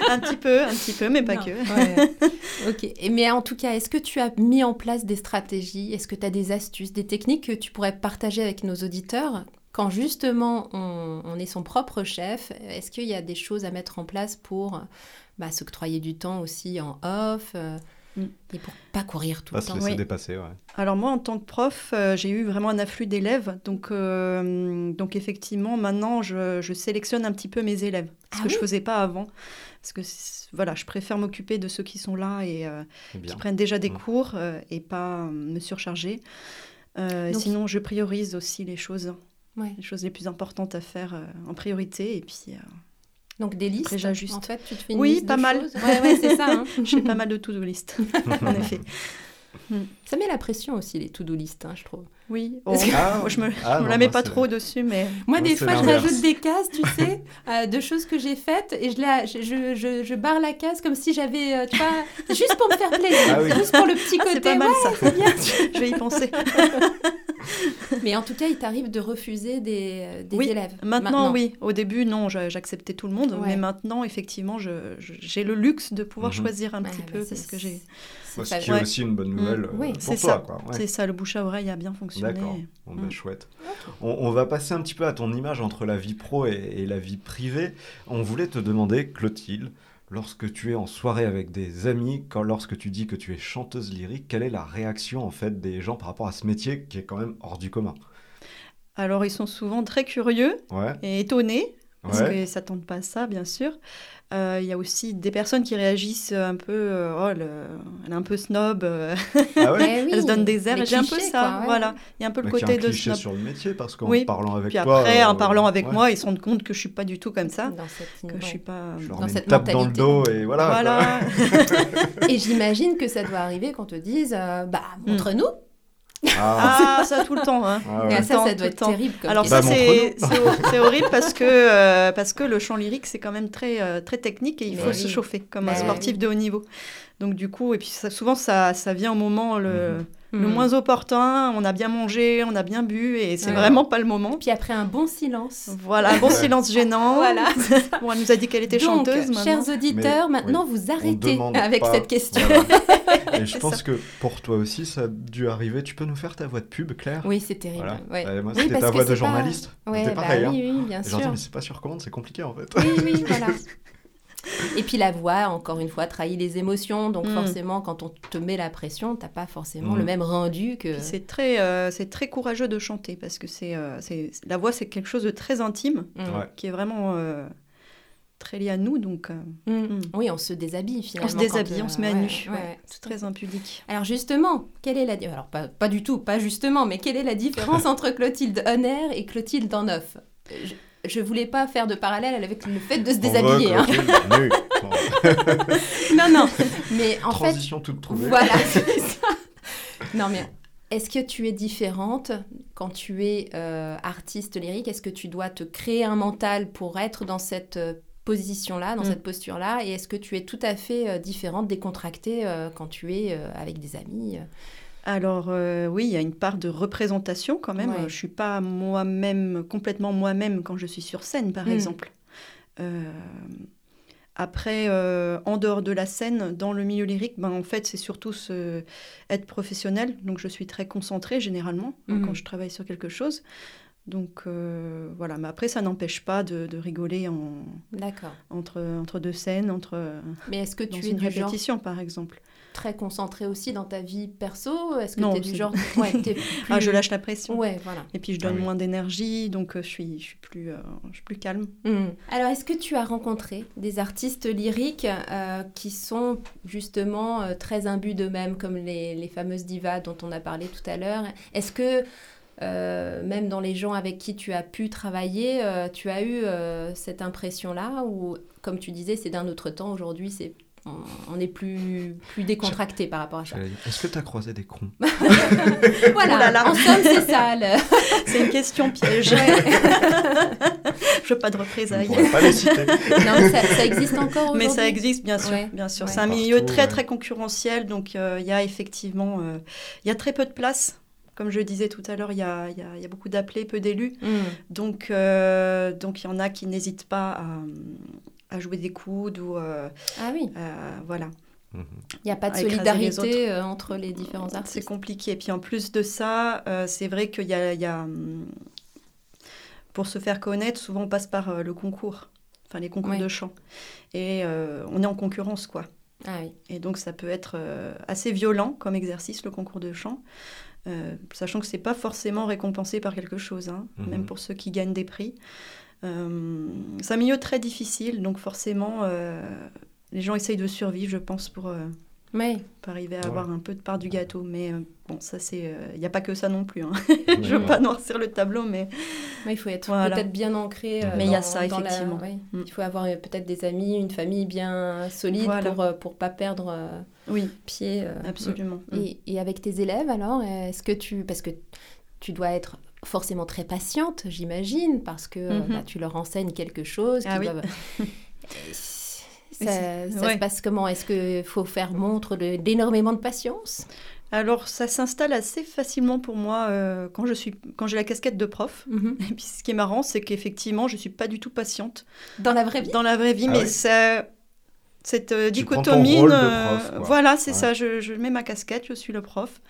un petit peu, un petit peu, mais pas Non, que. ouais. ok. Mais en tout cas, est-ce que tu as mis en place des stratégies? Est-ce que tu as des astuces, des techniques que tu pourrais partager avec nos auditeurs quand justement on, on est son propre chef? Est-ce qu'il y a des choses à mettre en place pour bah, s'octroyer du temps aussi en off euh. Et pour pas courir tout Pas le se temps laisser Oui. dépasser, ouais. Alors moi, en tant que prof, euh, j'ai eu vraiment un afflux d'élèves. Donc, euh, donc effectivement, maintenant, je, je sélectionne un petit peu mes élèves. Ce Ah que je oui faisais pas avant. Parce que c'est- voilà, je préfère m'occuper de ceux qui sont là et euh, qui prennent déjà des Mm. cours euh, et pas euh, me surcharger. Euh, Donc- sinon, je priorise aussi les choses, Ouais. les choses les plus importantes à faire euh, en priorité. Et puis, euh, Donc des listes. J'ajuste. En fait, tu te fais une Oui, liste pas de mal. Ouais, ouais, c'est ça. hein. j'ai pas mal de to-do list, en effet. Ça met la pression aussi les to-do list, hein, je trouve. Oui, Parce oh, que- Ah, moi, je me, ah, je me non, la mets moi, pas trop dessus, mais Moi, Moi, des fois, je rajoute des cases, tu sais, euh, de choses que j'ai faites et je, la, je, je, je- je barre la case comme si j'avais, euh, tu vois, juste pour me faire plaisir, Ah oui. juste pour le petit Ah, côté. c'est pas mal ouais, ça. c'est bien. je vais y penser. Mais en tout cas, il t'arrive de refuser des, euh, des Oui, élèves. Maintenant, oui. Au début, non, j'a- j'acceptais tout le monde. Ouais. Mais maintenant, effectivement, j'ai le luxe de pouvoir Mhm. choisir un Ouais, petit bah, peu c'est- parce que j'ai. c'est Ce qui est aussi une bonne nouvelle euh, Oui, pour c'est toi. C'est ça, le bouche à oreille a bien fonctionné. D'accord. Bon, bah, Mm. chouette. On, on va passer un petit peu à ton image entre la vie pro et, et la vie privée. On voulait te demander, Clotilde, lorsque tu es en soirée avec des amis, quand, lorsque tu dis que tu es chanteuse lyrique, quelle est la réaction en fait des gens par rapport à ce métier qui est quand même hors du commun? Alors, ils sont souvent très curieux Ouais. et étonnés parce Ouais. qu'ils ne s'attendent pas à ça, bien sûr. Euh, Il y a aussi des personnes qui réagissent un peu, euh, oh, le- elle est un peu snob, euh, Ah ouais Eh oui, elle se donne des airs. J'ai un peu ça, quoi, ouais. voilà. Il y a un peu le Bah, qu'il y a côté un de snob. sur le métier parce qu'en Oui. parlant avec Puis toi. après, euh, en parlant avec ouais, moi, ils se rendent compte que je suis pas du tout comme ça, Dans cette... que ouais. je suis pas. Je leur dans mets cette une tape dans le mentalité. dos et voilà. Et j'imagine que ça doit arriver qu'on te dise, euh, bah, montre-nous. Ah, ah, ça tout le temps. Hein. ah Et ouais. ça, Tout le ça temps, doit tout être le temps. terrible. Comme Alors ça, Bah, c'est horrible parce que, euh, parce que le chant lyrique, c'est quand même très, euh, très technique et il Mais faut oui. se chauffer comme un Bah sportif oui. de haut niveau. Donc du coup, et puis ça, souvent, ça, ça vient au moment le, le Mhm. moins opportun. On a bien mangé, on a bien bu et c'est Ouais. vraiment pas le moment. Puis après un bon silence. Voilà, un bon Ouais. silence gênant. Voilà. Bon, elle nous a dit qu'elle était Donc, chanteuse maintenant. chers auditeurs, Mais, maintenant oui, vous arrêtez avec pas- cette question. Voilà. Et je pense ça. que pour toi aussi, ça a dû arriver. Tu peux nous faire ta voix de pub, Claire? Oui, c'est terrible. Voilà. ouais. Moi, Oui, c'était ta voix de c'est pas- journaliste. Ouais, C'était bah pareil. hein. oui, oui, bien Et je sûr. leur dis, mais c'est pas sur commande, c'est compliqué en fait. Oui, oui, voilà. Et puis la voix, encore une fois, trahit les émotions. Donc Mm. forcément, quand on te met la pression, t'as pas forcément Mm. le même rendu que... C'est très, euh, c'est très courageux de chanter parce que c'est, euh, c'est, la voix, c'est quelque chose de très intime Mm. Qui est vraiment euh, très lié à nous. Donc. Oui, on se déshabille finalement. on se déshabille, quand, on se met à ouais, nu. ouais, Ouais, ouais, c'est très impudique. Alors justement, quelle est la alors pas, pas du tout, pas justement, mais quelle est la différence entre Clotilde air et Clotilde en off je, je voulais pas faire de parallèle avec le fait de se déshabiller. hein. Non, non. Mais en fait, Transition toute trouvée. voilà, c'est ça. Non, mais est-ce que tu es différente quand tu es euh, artiste lyrique? Est-ce que tu dois te créer un mental pour être dans cette euh, position-là, dans Mm. cette posture-là? Et est-ce que tu es tout à fait euh, différente, décontractée euh, quand tu es euh, avec des amis euh? Alors euh, oui, il y a une part de représentation quand même. Ouais. Je suis pas moi-même, complètement moi-même quand je suis sur scène, par Mm. exemple. Euh, après, euh, en dehors de la scène, dans le milieu lyrique, ben, en fait, c'est surtout être professionnel. Donc, je suis très concentrée généralement hein, Mhm. quand je travaille sur quelque chose. Donc, euh, voilà. Mais après, ça n'empêche pas de, de rigoler en- entre, entre deux scènes, entre, Mais est-ce que dans tu es une du genre répétition, par exemple. Très concentré aussi dans ta vie perso? Est-ce que tu es du genre... Ouais, plus... Ah, je lâche la pression. Ouais, voilà. Et puis je Ah donne oui. moins d'énergie, donc euh, je, suis, je, suis plus, euh, je suis plus calme. Mm. Alors, est-ce que tu as rencontré des artistes lyriques euh, qui sont justement euh, très imbus d'eux-mêmes, comme les, les fameuses divas dont on a parlé tout à l'heure? Est-ce que, euh, même dans les gens avec qui tu as pu travailler, euh, tu as eu euh, cette impression-là? Ou, comme tu disais, c'est d'un autre temps, aujourd'hui, c'est... On est plus, plus décontracté par rapport à ça. Est-ce que tu as croisé des cons Voilà, là là. en somme, c'est ça. le- C'est une question piège. Ouais. je veux pas de représailles. pourrais pas les citer. Non, mais ça, ça existe encore Mais ça existe, bien sûr. Ouais, Bien sûr. ouais. C'est un milieu très, ouais. très concurrentiel, donc euh, il y a effectivement euh, il y a très peu de place. Comme je disais tout à l'heure, il y a, il y a- il y a beaucoup d'appelés, peu d'élus. Mm. Donc, euh, donc il y en a qui n'hésitent pas à, à jouer des coudes ou euh, Ah oui, à- voilà. Mhm. il n'y a pas de les solidarité euh, entre les différents C'est artistes. compliqué. Et puis en plus de ça, euh, c'est vrai qu'il y a, il y a, hum, pour se faire connaître, souvent on passe par euh, le concours, enfin les concours de chant, et euh, on est en concurrence quoi. Ah oui. Et donc ça peut être euh, assez violent comme exercice le concours de chant, euh, sachant que c'est pas forcément récompensé par quelque chose, hein, Mhm. même pour ceux qui gagnent des prix. Euh, c'est un milieu très difficile, donc forcément euh, les gens essayent de survivre, je pense, pour euh, Oui. pour arriver à Ouais. avoir un peu de part du gâteau. Mais euh, bon, ça c'est, il n'y a pas que ça non plus. hein. Je veux D'accord. pas noircir le tableau, mais il faut être Voilà. peut-être bien ancré. euh, Mais il y a ça, la- effectivement. ouais. Mm. Il faut avoir euh, peut-être des amis, une famille bien solide Voilà. pour, pour pas perdre euh, oui, pied. euh. absolument. Mm. Et, et avec tes élèves, alors, est-ce que tu... Parce que tu dois être forcément très patiente, j'imagine, parce que Mhm. bah, tu leur enseignes quelque chose. Ah oui. doivent- Ça, ça Ouais. se passe comment? Est-ce qu'il faut faire montre de- d'énormément de patience? Alors, ça s'installe assez facilement pour moi euh, quand je suis quand j'ai la casquette de prof. Mhm. Et puis, ce qui est marrant, c'est qu'effectivement, je suis pas du tout patiente Dans la vraie vie? Dans la vraie vie, Ah mais oui ça, cette euh, Tu prends ton dichotomie, rôle de euh, prof, quoi. voilà, c'est Ouais. ça. Je, je mets ma casquette, je suis le prof.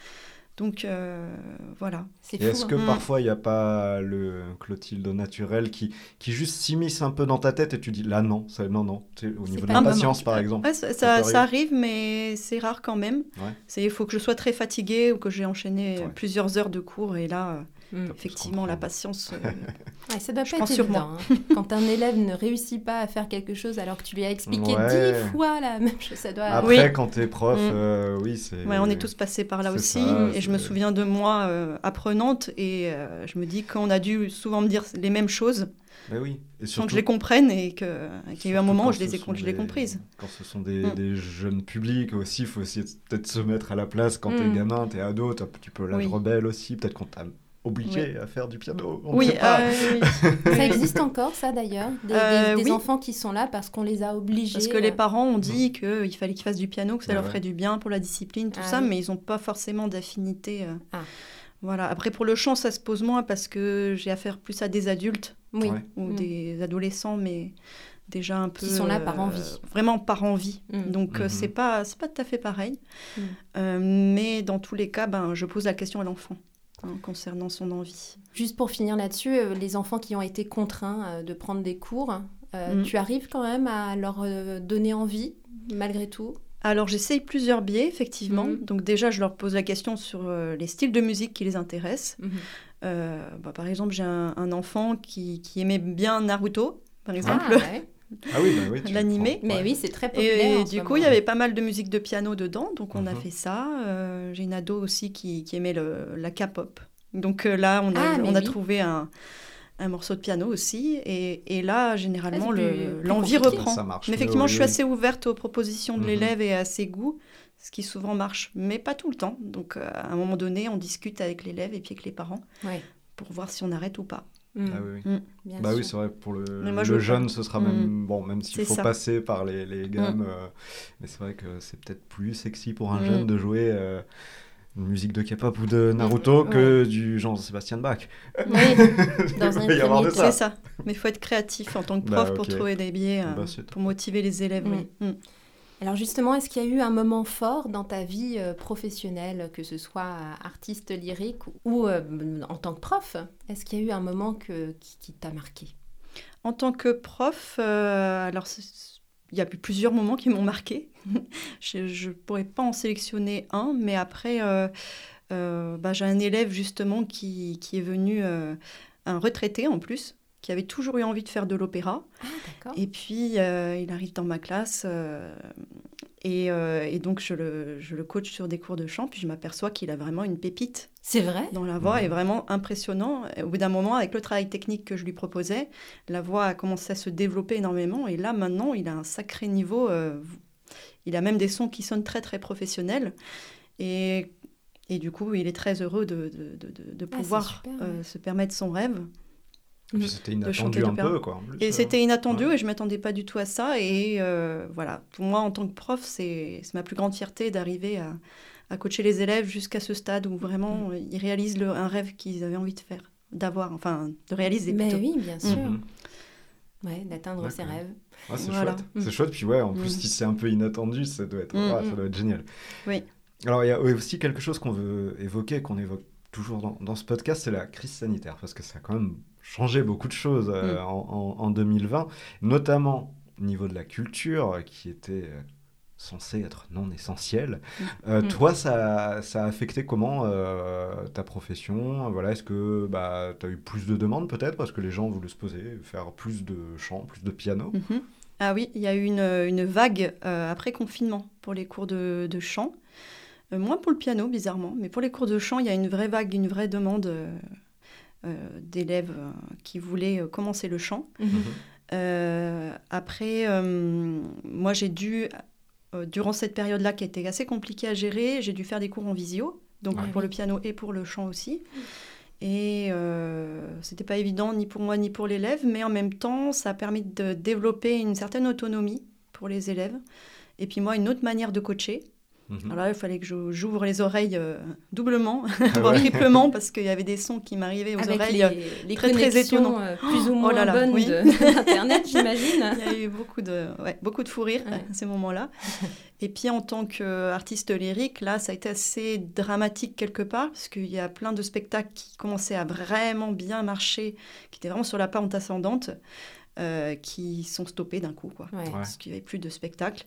Donc euh, voilà. C'est est-ce hein. que Mm. parfois il n'y a pas le Clotilde naturel qui, qui juste s'immisce un peu dans ta tête et tu dis là non, ça, non, non. Au C'est niveau de la patience par exemple. Ouais, ça, Ça arrive, mais c'est rare quand même. Ouais. Il faut que je sois très fatiguée ou que j'ai enchaîné Ouais. plusieurs heures de cours et là, Mm. effectivement, la patience. euh, Ouais, ça doit Je pas être sur évident. hein. Quand un élève ne réussit pas à faire quelque chose alors que tu lui as expliqué Ouais. dix fois la même chose, ça doit. Après, Oui. quand t'es prof, Mm. euh, oui, c'est. Ouais, on est tous passés par là aussi. ça, et je me souviens de moi euh, apprenante et euh, je me dis qu'on a dû souvent me dire les mêmes choses Mais oui. Et sans que je les comprenne et qu'il y a eu un moment où je les ai, je l'ai des- comprise. Quand ce sont des, Mm. des jeunes publics aussi, il faut aussi peut-être se mettre à la place quand t'es gamin, t'es ado, t'as un petit peu l'âge Oui. rebelle aussi. Peut-être qu'on t'a obligé à faire du piano. On ne Oui, sait pas. euh, oui. Ça existe encore, ça d'ailleurs Des, Euh, des oui. enfants qui sont là parce qu'on les a obligés. Parce que les euh, parents ont dit qu'il fallait qu'ils fassent du piano, que ça Ouais, leur ouais. ferait du bien pour la discipline, tout Ah ça, oui. mais ils n'ont pas forcément d'affinité. euh. Ah. Voilà. Après, pour le chant, ça se pose moins parce que j'ai affaire plus à des adultes Oui. Ouais. ou Mm. des adolescents, mais déjà un peu. Qui sont là par envie. Vraiment par envie. Mm. Donc, Mhm. c'est pas, c'est pas tout à fait pareil. Mm. Euh, mais dans tous les cas, ben, je pose la question à l'enfant hein, concernant son envie. Juste pour finir là-dessus, euh, les enfants qui ont été contraints euh, de prendre des cours, euh, Mm. tu arrives quand même à leur donner envie malgré tout? Alors j'essaye plusieurs biais, effectivement. Mhm. Donc déjà, je leur pose la question sur euh, les styles de musique qui les intéressent. Mhm. Euh, bah, par exemple, j'ai un, un enfant qui, qui aimait bien Naruto, par exemple, Ah, ouais. Ah oui, bah oui. L'animé. Mais ouais. oui, c'est très populaire. Et, du coup, il y avait pas mal de musique de piano dedans, donc on a Mhm. fait ça. Euh, j'ai une ado aussi qui, qui aimait le- la K-pop. Donc euh, là, on a, Ah, on a oui. trouvé un, un morceau de piano aussi. Et, et là, généralement, Ah, le- l'envie reprend. Ça marche Mais effectivement, oui, je suis assez ouverte aux propositions de Mhm. l'élève et à ses goûts, ce qui souvent marche, mais pas tout le temps. Donc, euh, à un moment donné, on discute avec l'élève et puis avec les parents Ouais. pour voir si on arrête ou pas. Mm, Ah oui, oui. bien Bah oui, c'est vrai, pour le, moi, jeune, pas. ce sera Mm. même. Bon, même s'il faut ça. passer par les, les gammes. euh, mais c'est vrai que c'est peut-être plus sexy pour un Mm. jeune de jouer euh, une musique de K-pop ou de Naruto Mm, que du Jean-Sébastien Bach. Oui, dans un premier de temps. ça. C'est ça. Mais il faut être créatif en tant que Bah, prof pour trouver des biais, euh, Bah, top. pour motiver les élèves. Mm. oui. Alors justement, est-ce qu'il y a eu un moment fort dans ta vie euh, professionnelle, que ce soit euh, artiste lyrique ou euh, en tant que prof? Est-ce qu'il y a eu un moment qui, t'a marqué? En tant que prof, alors il y a eu plusieurs moments qui m'ont marqué. je ne pourrais pas en sélectionner un, mais après, bah, j'ai un élève justement qui, est venu, un retraité en plus, qui avait toujours eu envie de faire de l'opéra. Ah. Et puis, euh, il arrive dans ma classe euh, et, euh, et donc je le, je le coach sur des cours de chant, puis je m'aperçois qu'il a vraiment une pépite C'est vrai? dans la voix Mhm. est vraiment impressionnant. Et Au bout d'un moment, avec le travail technique que je lui proposais, la voix a commencé à se développer énormément. Et là, maintenant, il a un sacré niveau. euh, il a même des sons qui sonnent très, très professionnels. Et, et du coup, il est très heureux de, de, de- de- de Ah, pouvoir super, euh, ouais. se permettre son rêve. Et puis c'était inattendu un peu, quoi. en plus, Et euh. c'était inattendu ouais. et je m'attendais pas du tout à ça. Et euh, voilà, pour moi, en tant que prof, c'est ma plus grande fierté d'arriver à, à coacher les élèves jusqu'à ce stade où vraiment euh, ils réalisent le- un rêve qu'ils avaient envie de faire, d'avoir, enfin, de réaliser Mais plutôt. oui, bien sûr. Mhm. Ouais, d'atteindre ses rêves. Ah, c'est Voilà. chouette. Mm. C'est chouette. Puis ouais, en plus, Mm. si c'est un peu inattendu, ça doit être, Mm, ah, ça mm. doit être génial. Oui. Alors, il y a aussi quelque chose qu'on veut évoquer, qu'on évoque toujours dans, dans ce podcast, c'est la crise sanitaire, parce que ça a quand même changé beaucoup de choses euh, Mm. en, en- en 2020, notamment au niveau de la culture, euh, qui était euh, censée être non essentielle. Euh, Mm. Toi, ça, ça a affecté comment euh, ta profession? Voilà, Est-ce que bah, tu as eu plus de demandes peut-être, parce que les gens voulaient se poser, faire plus de chant, plus de piano? Mhm. Ah oui, il y a eu une, une vague après confinement pour les cours de, de chant. Euh, moins pour le piano, bizarrement, mais pour les cours de chant, il y a une vraie vague, une vraie demande euh, euh, d'élèves euh, qui voulaient euh, commencer le chant. Mhm. Euh, après, euh, moi, j'ai dû, euh, durant cette période-là qui était assez compliquée à gérer, j'ai dû faire des cours en visio, donc Ouais. pour le piano et pour le chant aussi. Et euh, c'était pas évident ni pour moi ni pour l'élève, mais en même temps, ça a permis de développer une certaine autonomie pour les élèves. Et puis moi, une autre manière de coacher. Mhm. Alors là, il fallait que je- j'ouvre les oreilles euh, doublement, voire ouais. triplement, parce qu'il y avait des sons qui m'arrivaient aux Avec oreilles. les, les très, très connexions étonnant. euh, plus ou moins là là, bonnes oui. de- d'Internet, j'imagine. Il y a eu beaucoup de, ouais, beaucoup de fou rire Ouais. à ces moments-là. Et puis en tant qu'artiste lyrique, là, ça a été assez dramatique quelque part, parce qu'il y a plein de spectacles qui commençaient à vraiment bien marcher, qui étaient vraiment sur la pente ascendante, euh, qui sont stoppés d'un coup, quoi. Ouais. Parce qu'il n'y avait plus de spectacles.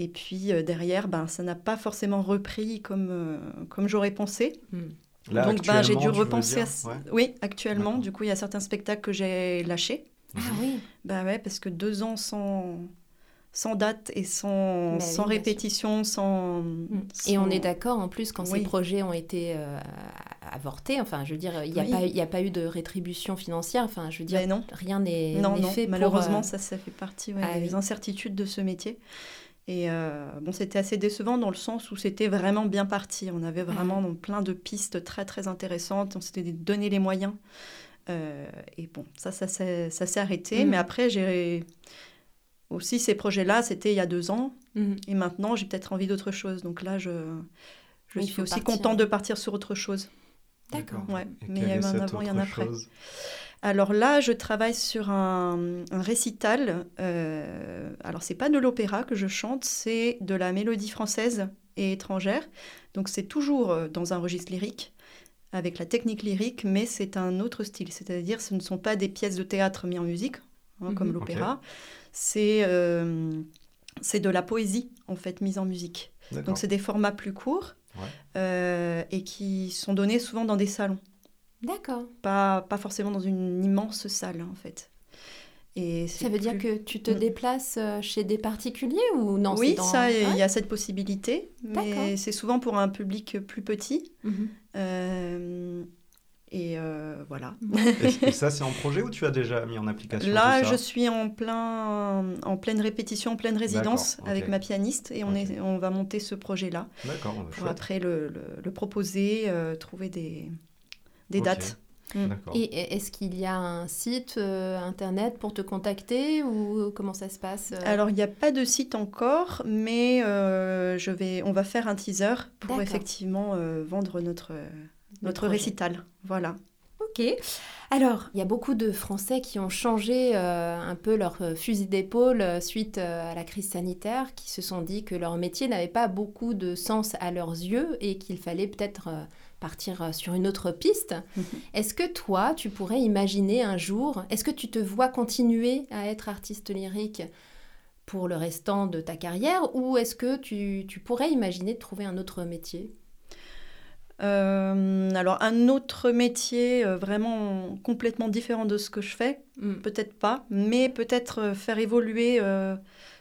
Et puis euh, derrière, ben, ça n'a pas forcément repris comme, euh, comme j'aurais pensé. Mm. Là, Donc ben, j'ai dû repenser dire à... Ouais. Oui, actuellement, du coup, il y a certains spectacles que j'ai lâchés. Ah oui. Bah ouais, parce que deux ans sans, sans date et sans, Bah sans oui, répétition, sans, Et on est d'accord en plus quand Oui. ces projets ont été euh, avortés. Enfin, je veux dire, il n'y a, Oui. pas- il y a pas eu de rétribution financière. Enfin, je veux dire, Ben non, rien n'est non, n'est non. fait pour, Malheureusement, euh, ça, ça fait partie ouais, ah des oui. incertitudes de ce métier. Et euh, bon, c'était assez décevant dans le sens où c'était vraiment bien parti. On avait vraiment donc, plein de pistes très très intéressantes. On s'était donné les moyens. Euh, et bon, ça, ça, s'est- ça s'est arrêté. Mhm. Mais après, j'ai aussi ces projets-là, c'était il y a deux ans. Mhm. Et maintenant, j'ai peut-être envie d'autre chose. Donc là, je, je Oui, suis aussi partir. contente de partir sur autre chose. D'accord. Ouais, mais il y a un avant, il y en a après. Alors là, je travaille sur un, un récital. euh, alors, c'est pas de l'opéra que je chante, c'est de la mélodie française et étrangère. Donc, c'est toujours euh, dans un registre lyrique, avec la technique lyrique, mais c'est un autre style. C'est-à-dire, ce ne sont pas des pièces de théâtre mises en musique, hein, comme Mhm. l'opéra. C'est euh, c'est de la poésie, en fait, mise en musique. Donc, c'est des formats plus courts Ouais. euh, et qui sont donnés souvent dans des salons D'accord. pas, pas forcément dans une immense salle en fait. Et Ça veut dire que tu te Mm. déplaces euh, chez des particuliers ou non oui, dans- ça, il Ouais. y a cette possibilité, mais c'est souvent pour un public plus petit. Mhm. Euh, et euh, voilà. Et, et ça, c'est en projet ou tu as déjà mis en application Là, tout ça je suis en, plein, en pleine répétition, en pleine résidence avec ma pianiste et on, est, on va monter ce projet-là D'accord, pour chouette. après le, le- le proposer, euh, trouver des, des dates. Mm. Et est-ce qu'il y a un site euh, internet pour te contacter ou comment ça se passe euh Alors, il n'y a pas de site encore, mais euh, je vais, on va faire un teaser pour effectivement euh, vendre notre, notre projet. récital. Voilà. Ok. Alors, il y a beaucoup de Français qui ont changé euh, un peu leur fusil d'épaule suite euh, à la crise sanitaire, qui se sont dit que leur métier n'avait pas beaucoup de sens à leurs yeux et qu'il fallait peut-être euh, partir euh, sur une autre piste. Est-ce que toi, tu pourrais imaginer un jour, est-ce que tu te vois continuer à être artiste lyrique pour le restant de ta carrière ou est-ce que tu, tu pourrais imaginer de trouver un autre métier? Euh, alors, un autre métier euh, vraiment complètement différent de ce que je fais, Mm. peut-être pas, mais peut-être faire évoluer euh,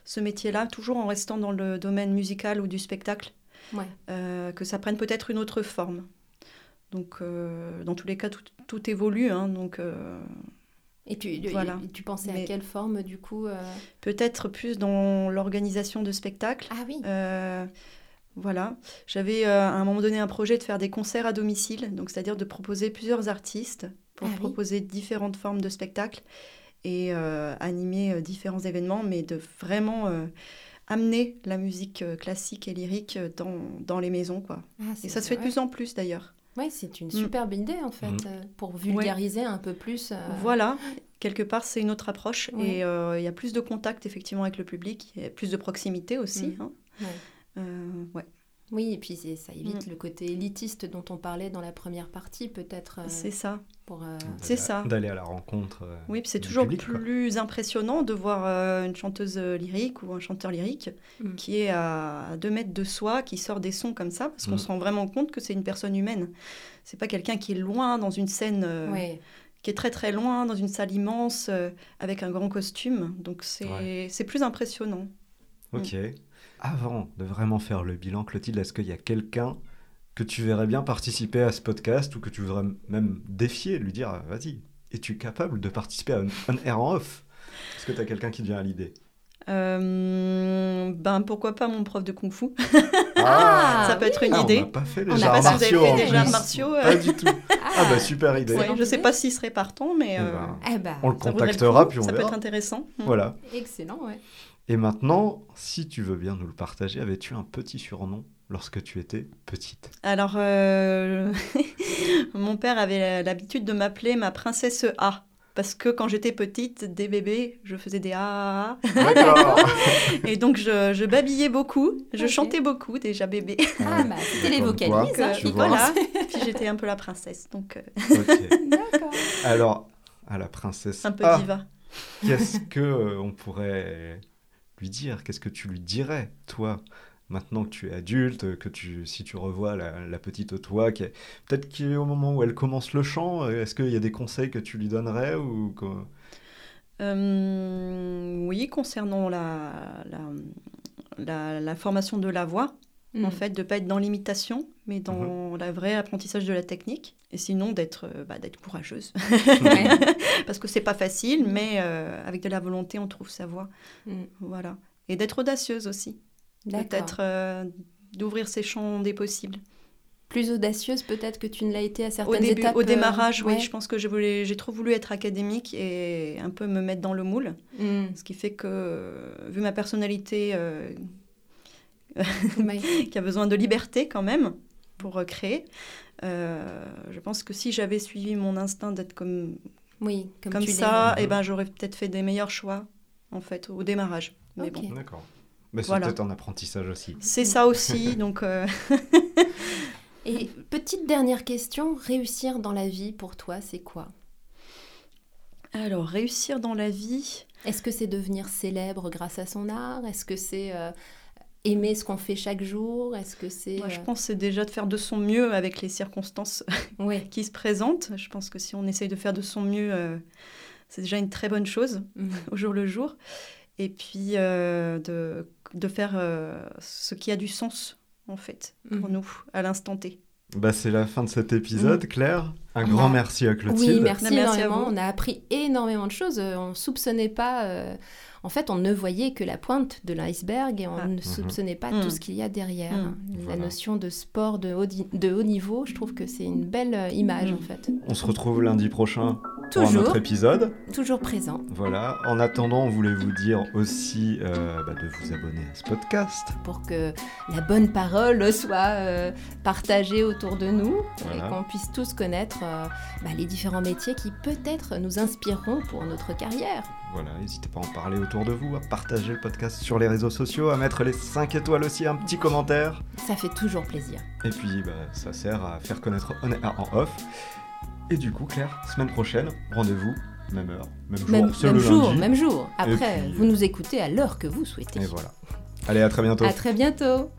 ce métier-là, toujours en restant dans le domaine musical ou du spectacle, Ouais. euh, que ça prenne peut-être une autre forme. Donc, euh, dans tous les cas, tout, tout évolue. hein, donc, euh, Et tu, Voilà. tu pensais à quelle forme du coup euh peut-être plus dans l'organisation de spectacles. Ah oui. Voilà. J'avais euh, à un moment donné un projet de faire des concerts à domicile, donc c'est-à-dire de proposer plusieurs artistes pour Ah oui. proposer différentes formes de spectacles et euh, animer euh, différents événements, mais de vraiment amener la musique classique et lyrique dans, dans les maisons. Quoi. Ah, Et ça se fait de plus en plus d'ailleurs. Ouais, c'est une Mm. superbe idée en fait, Mm. euh, pour vulgariser un peu plus. euh, Voilà, quelque part c'est une autre approche Ouais. et euh, il y a plus de contact effectivement avec le public, il y a plus de proximité aussi. Mm. hein. Ouais. Euh, ouais. Oui, et puis c'est- ça évite Mm. le côté élitiste dont on parlait dans la première partie, peut-être. euh, C'est ça. pour, euh, C'est D'aller à- ça. D'aller à la rencontre. euh, Oui, puis c'est toujours public, quoi. plus impressionnant de voir euh, une chanteuse lyrique ou un chanteur lyrique Mm. qui est à, à deux mètres de soi, qui sort des sons comme ça, parce qu'on Mm. se rend vraiment compte que c'est une personne humaine. C'est pas quelqu'un qui est loin dans une scène, euh, qui est très très loin dans une salle immense euh, avec un grand costume. Donc c'est Ouais. c'est plus impressionnant. Ok. Avant de vraiment faire le bilan, Clotilde, est-ce qu'il y a quelqu'un que tu verrais bien participer à ce podcast ou que tu voudrais même défier, lui dire vas-y, es-tu capable de participer à un, un air en off? Est-ce que tu as quelqu'un qui te vient à l'idée? Euh, ben pourquoi pas mon prof de kung-fu Ah, Ça peut être une Ah, idée. On n'a pas fait les On n'a arts pas- martiaux. fait des arts martiaux, euh. Pas du tout. Ah bah super idée. Ouais, je sais pas s'il serait partant, mais Eh euh, ben, Eh ben, on le contactera puis on Ça peut verra. être intéressant. Voilà. excellent, ouais. Et maintenant, si tu veux bien nous le partager, avais-tu un petit surnom lorsque tu étais petite? Alors, euh, mon père avait l'habitude de m'appeler ma princesse A. Parce que quand j'étais petite, des bébés, je faisais des A. D'accord. Et donc, je, je babillais beaucoup. Je chantais beaucoup déjà bébé. Ah, bah, c'était les vocalises quoi, hein, tu. Voilà. Puis j'étais un peu la princesse, donc euh. D'accord. Alors, à la princesse un peu A, diva. qu'est-ce que euh, on pourrait lui dire Qu'est-ce que tu lui dirais, toi Maintenant que tu es adulte, que tu, si tu revois la, la petite toi, qui est- peut-être qu'au moment où elle commence le chant, euh, est-ce qu'il y a des conseils que tu lui donnerais ou Euh, oui, concernant la, la, la- la formation de la voix, en fait, de pas être dans l'imitation, mais dans Mhm. la vraie apprentissage de la technique. Et sinon, d'être euh, bah, d'être courageuse. Ouais. Parce que c'est pas facile, mais euh, avec de la volonté, on trouve sa voix. Mm. Voilà. Et d'être audacieuse aussi. Peut-être euh, d'ouvrir ses champs des possibles. Plus audacieuse peut-être que tu ne l'as été à Au, certaines début, étapes. au euh, démarrage, ouais. oui, je pense que je voulais- j'ai trop voulu être académique et un peu me mettre dans le moule. Mm. Ce qui fait que, vu ma personnalité euh, qui a besoin de liberté quand même pour créer, euh, je pense que si j'avais suivi mon instinct d'être comme, Oui, comme, ça, l'es. eh ben, j'aurais peut-être fait des meilleurs choix en fait au démarrage. Mais bon, D'accord. Mais c'est Voilà. peut-être un apprentissage aussi. c'est ça aussi. donc, euh. Et petite dernière question, réussir dans la vie pour toi, c'est quoi? Alors réussir dans la vie. Est-ce que c'est devenir célèbre grâce à son art? Est-ce que c'est euh, aimer ce qu'on fait chaque jour? Est-ce que c'est... Moi, je euh, pense que c'est déjà de faire de son mieux avec les circonstances qui se présentent. Je pense que si on essaye de faire de son mieux, euh, c'est déjà une très bonne chose. Mhm. au jour le jour. Et puis euh, de, de faire euh, ce qui a du sens, en fait, pour Mhm. nous, à l'instant T. Bah, c'est la fin de cet épisode, Claire. Un grand merci à Clotilde. Oui, merci, Merci à énormément. vous. On a appris énormément de choses. On soupçonnait pas. En fait, on ne voyait que la pointe de l'iceberg et on Ah. ne soupçonnait pas tout ce qu'il y a derrière. Mhm. La Voilà. notion de sport de haut, de haut niveau, je trouve que c'est une belle euh, image Mhm. en fait. On se retrouve lundi prochain pour un Toujours, autre épisode. toujours présent Voilà. En attendant, on voulait vous dire aussi euh, bah, de vous abonner à ce podcast. pour que la bonne parole soit euh, partagée autour de nous Voilà. et qu'on puisse tous connaître euh, bah, les différents métiers qui peut-être nous inspireront pour notre carrière. Voilà, n'hésitez pas à en parler autour de vous, à partager le podcast sur les réseaux sociaux, à mettre les 5 étoiles aussi, un petit commentaire. Ça fait toujours plaisir. Et puis, bah, ça sert à faire connaître On Est en off. Et du coup, Claire, semaine prochaine, rendez-vous, même heure, même jour, Même, c'est même le jour, lundi. même jour. Après, puis, vous nous écoutez à l'heure que vous souhaitez. Et voilà. Allez, à très bientôt. À très bientôt.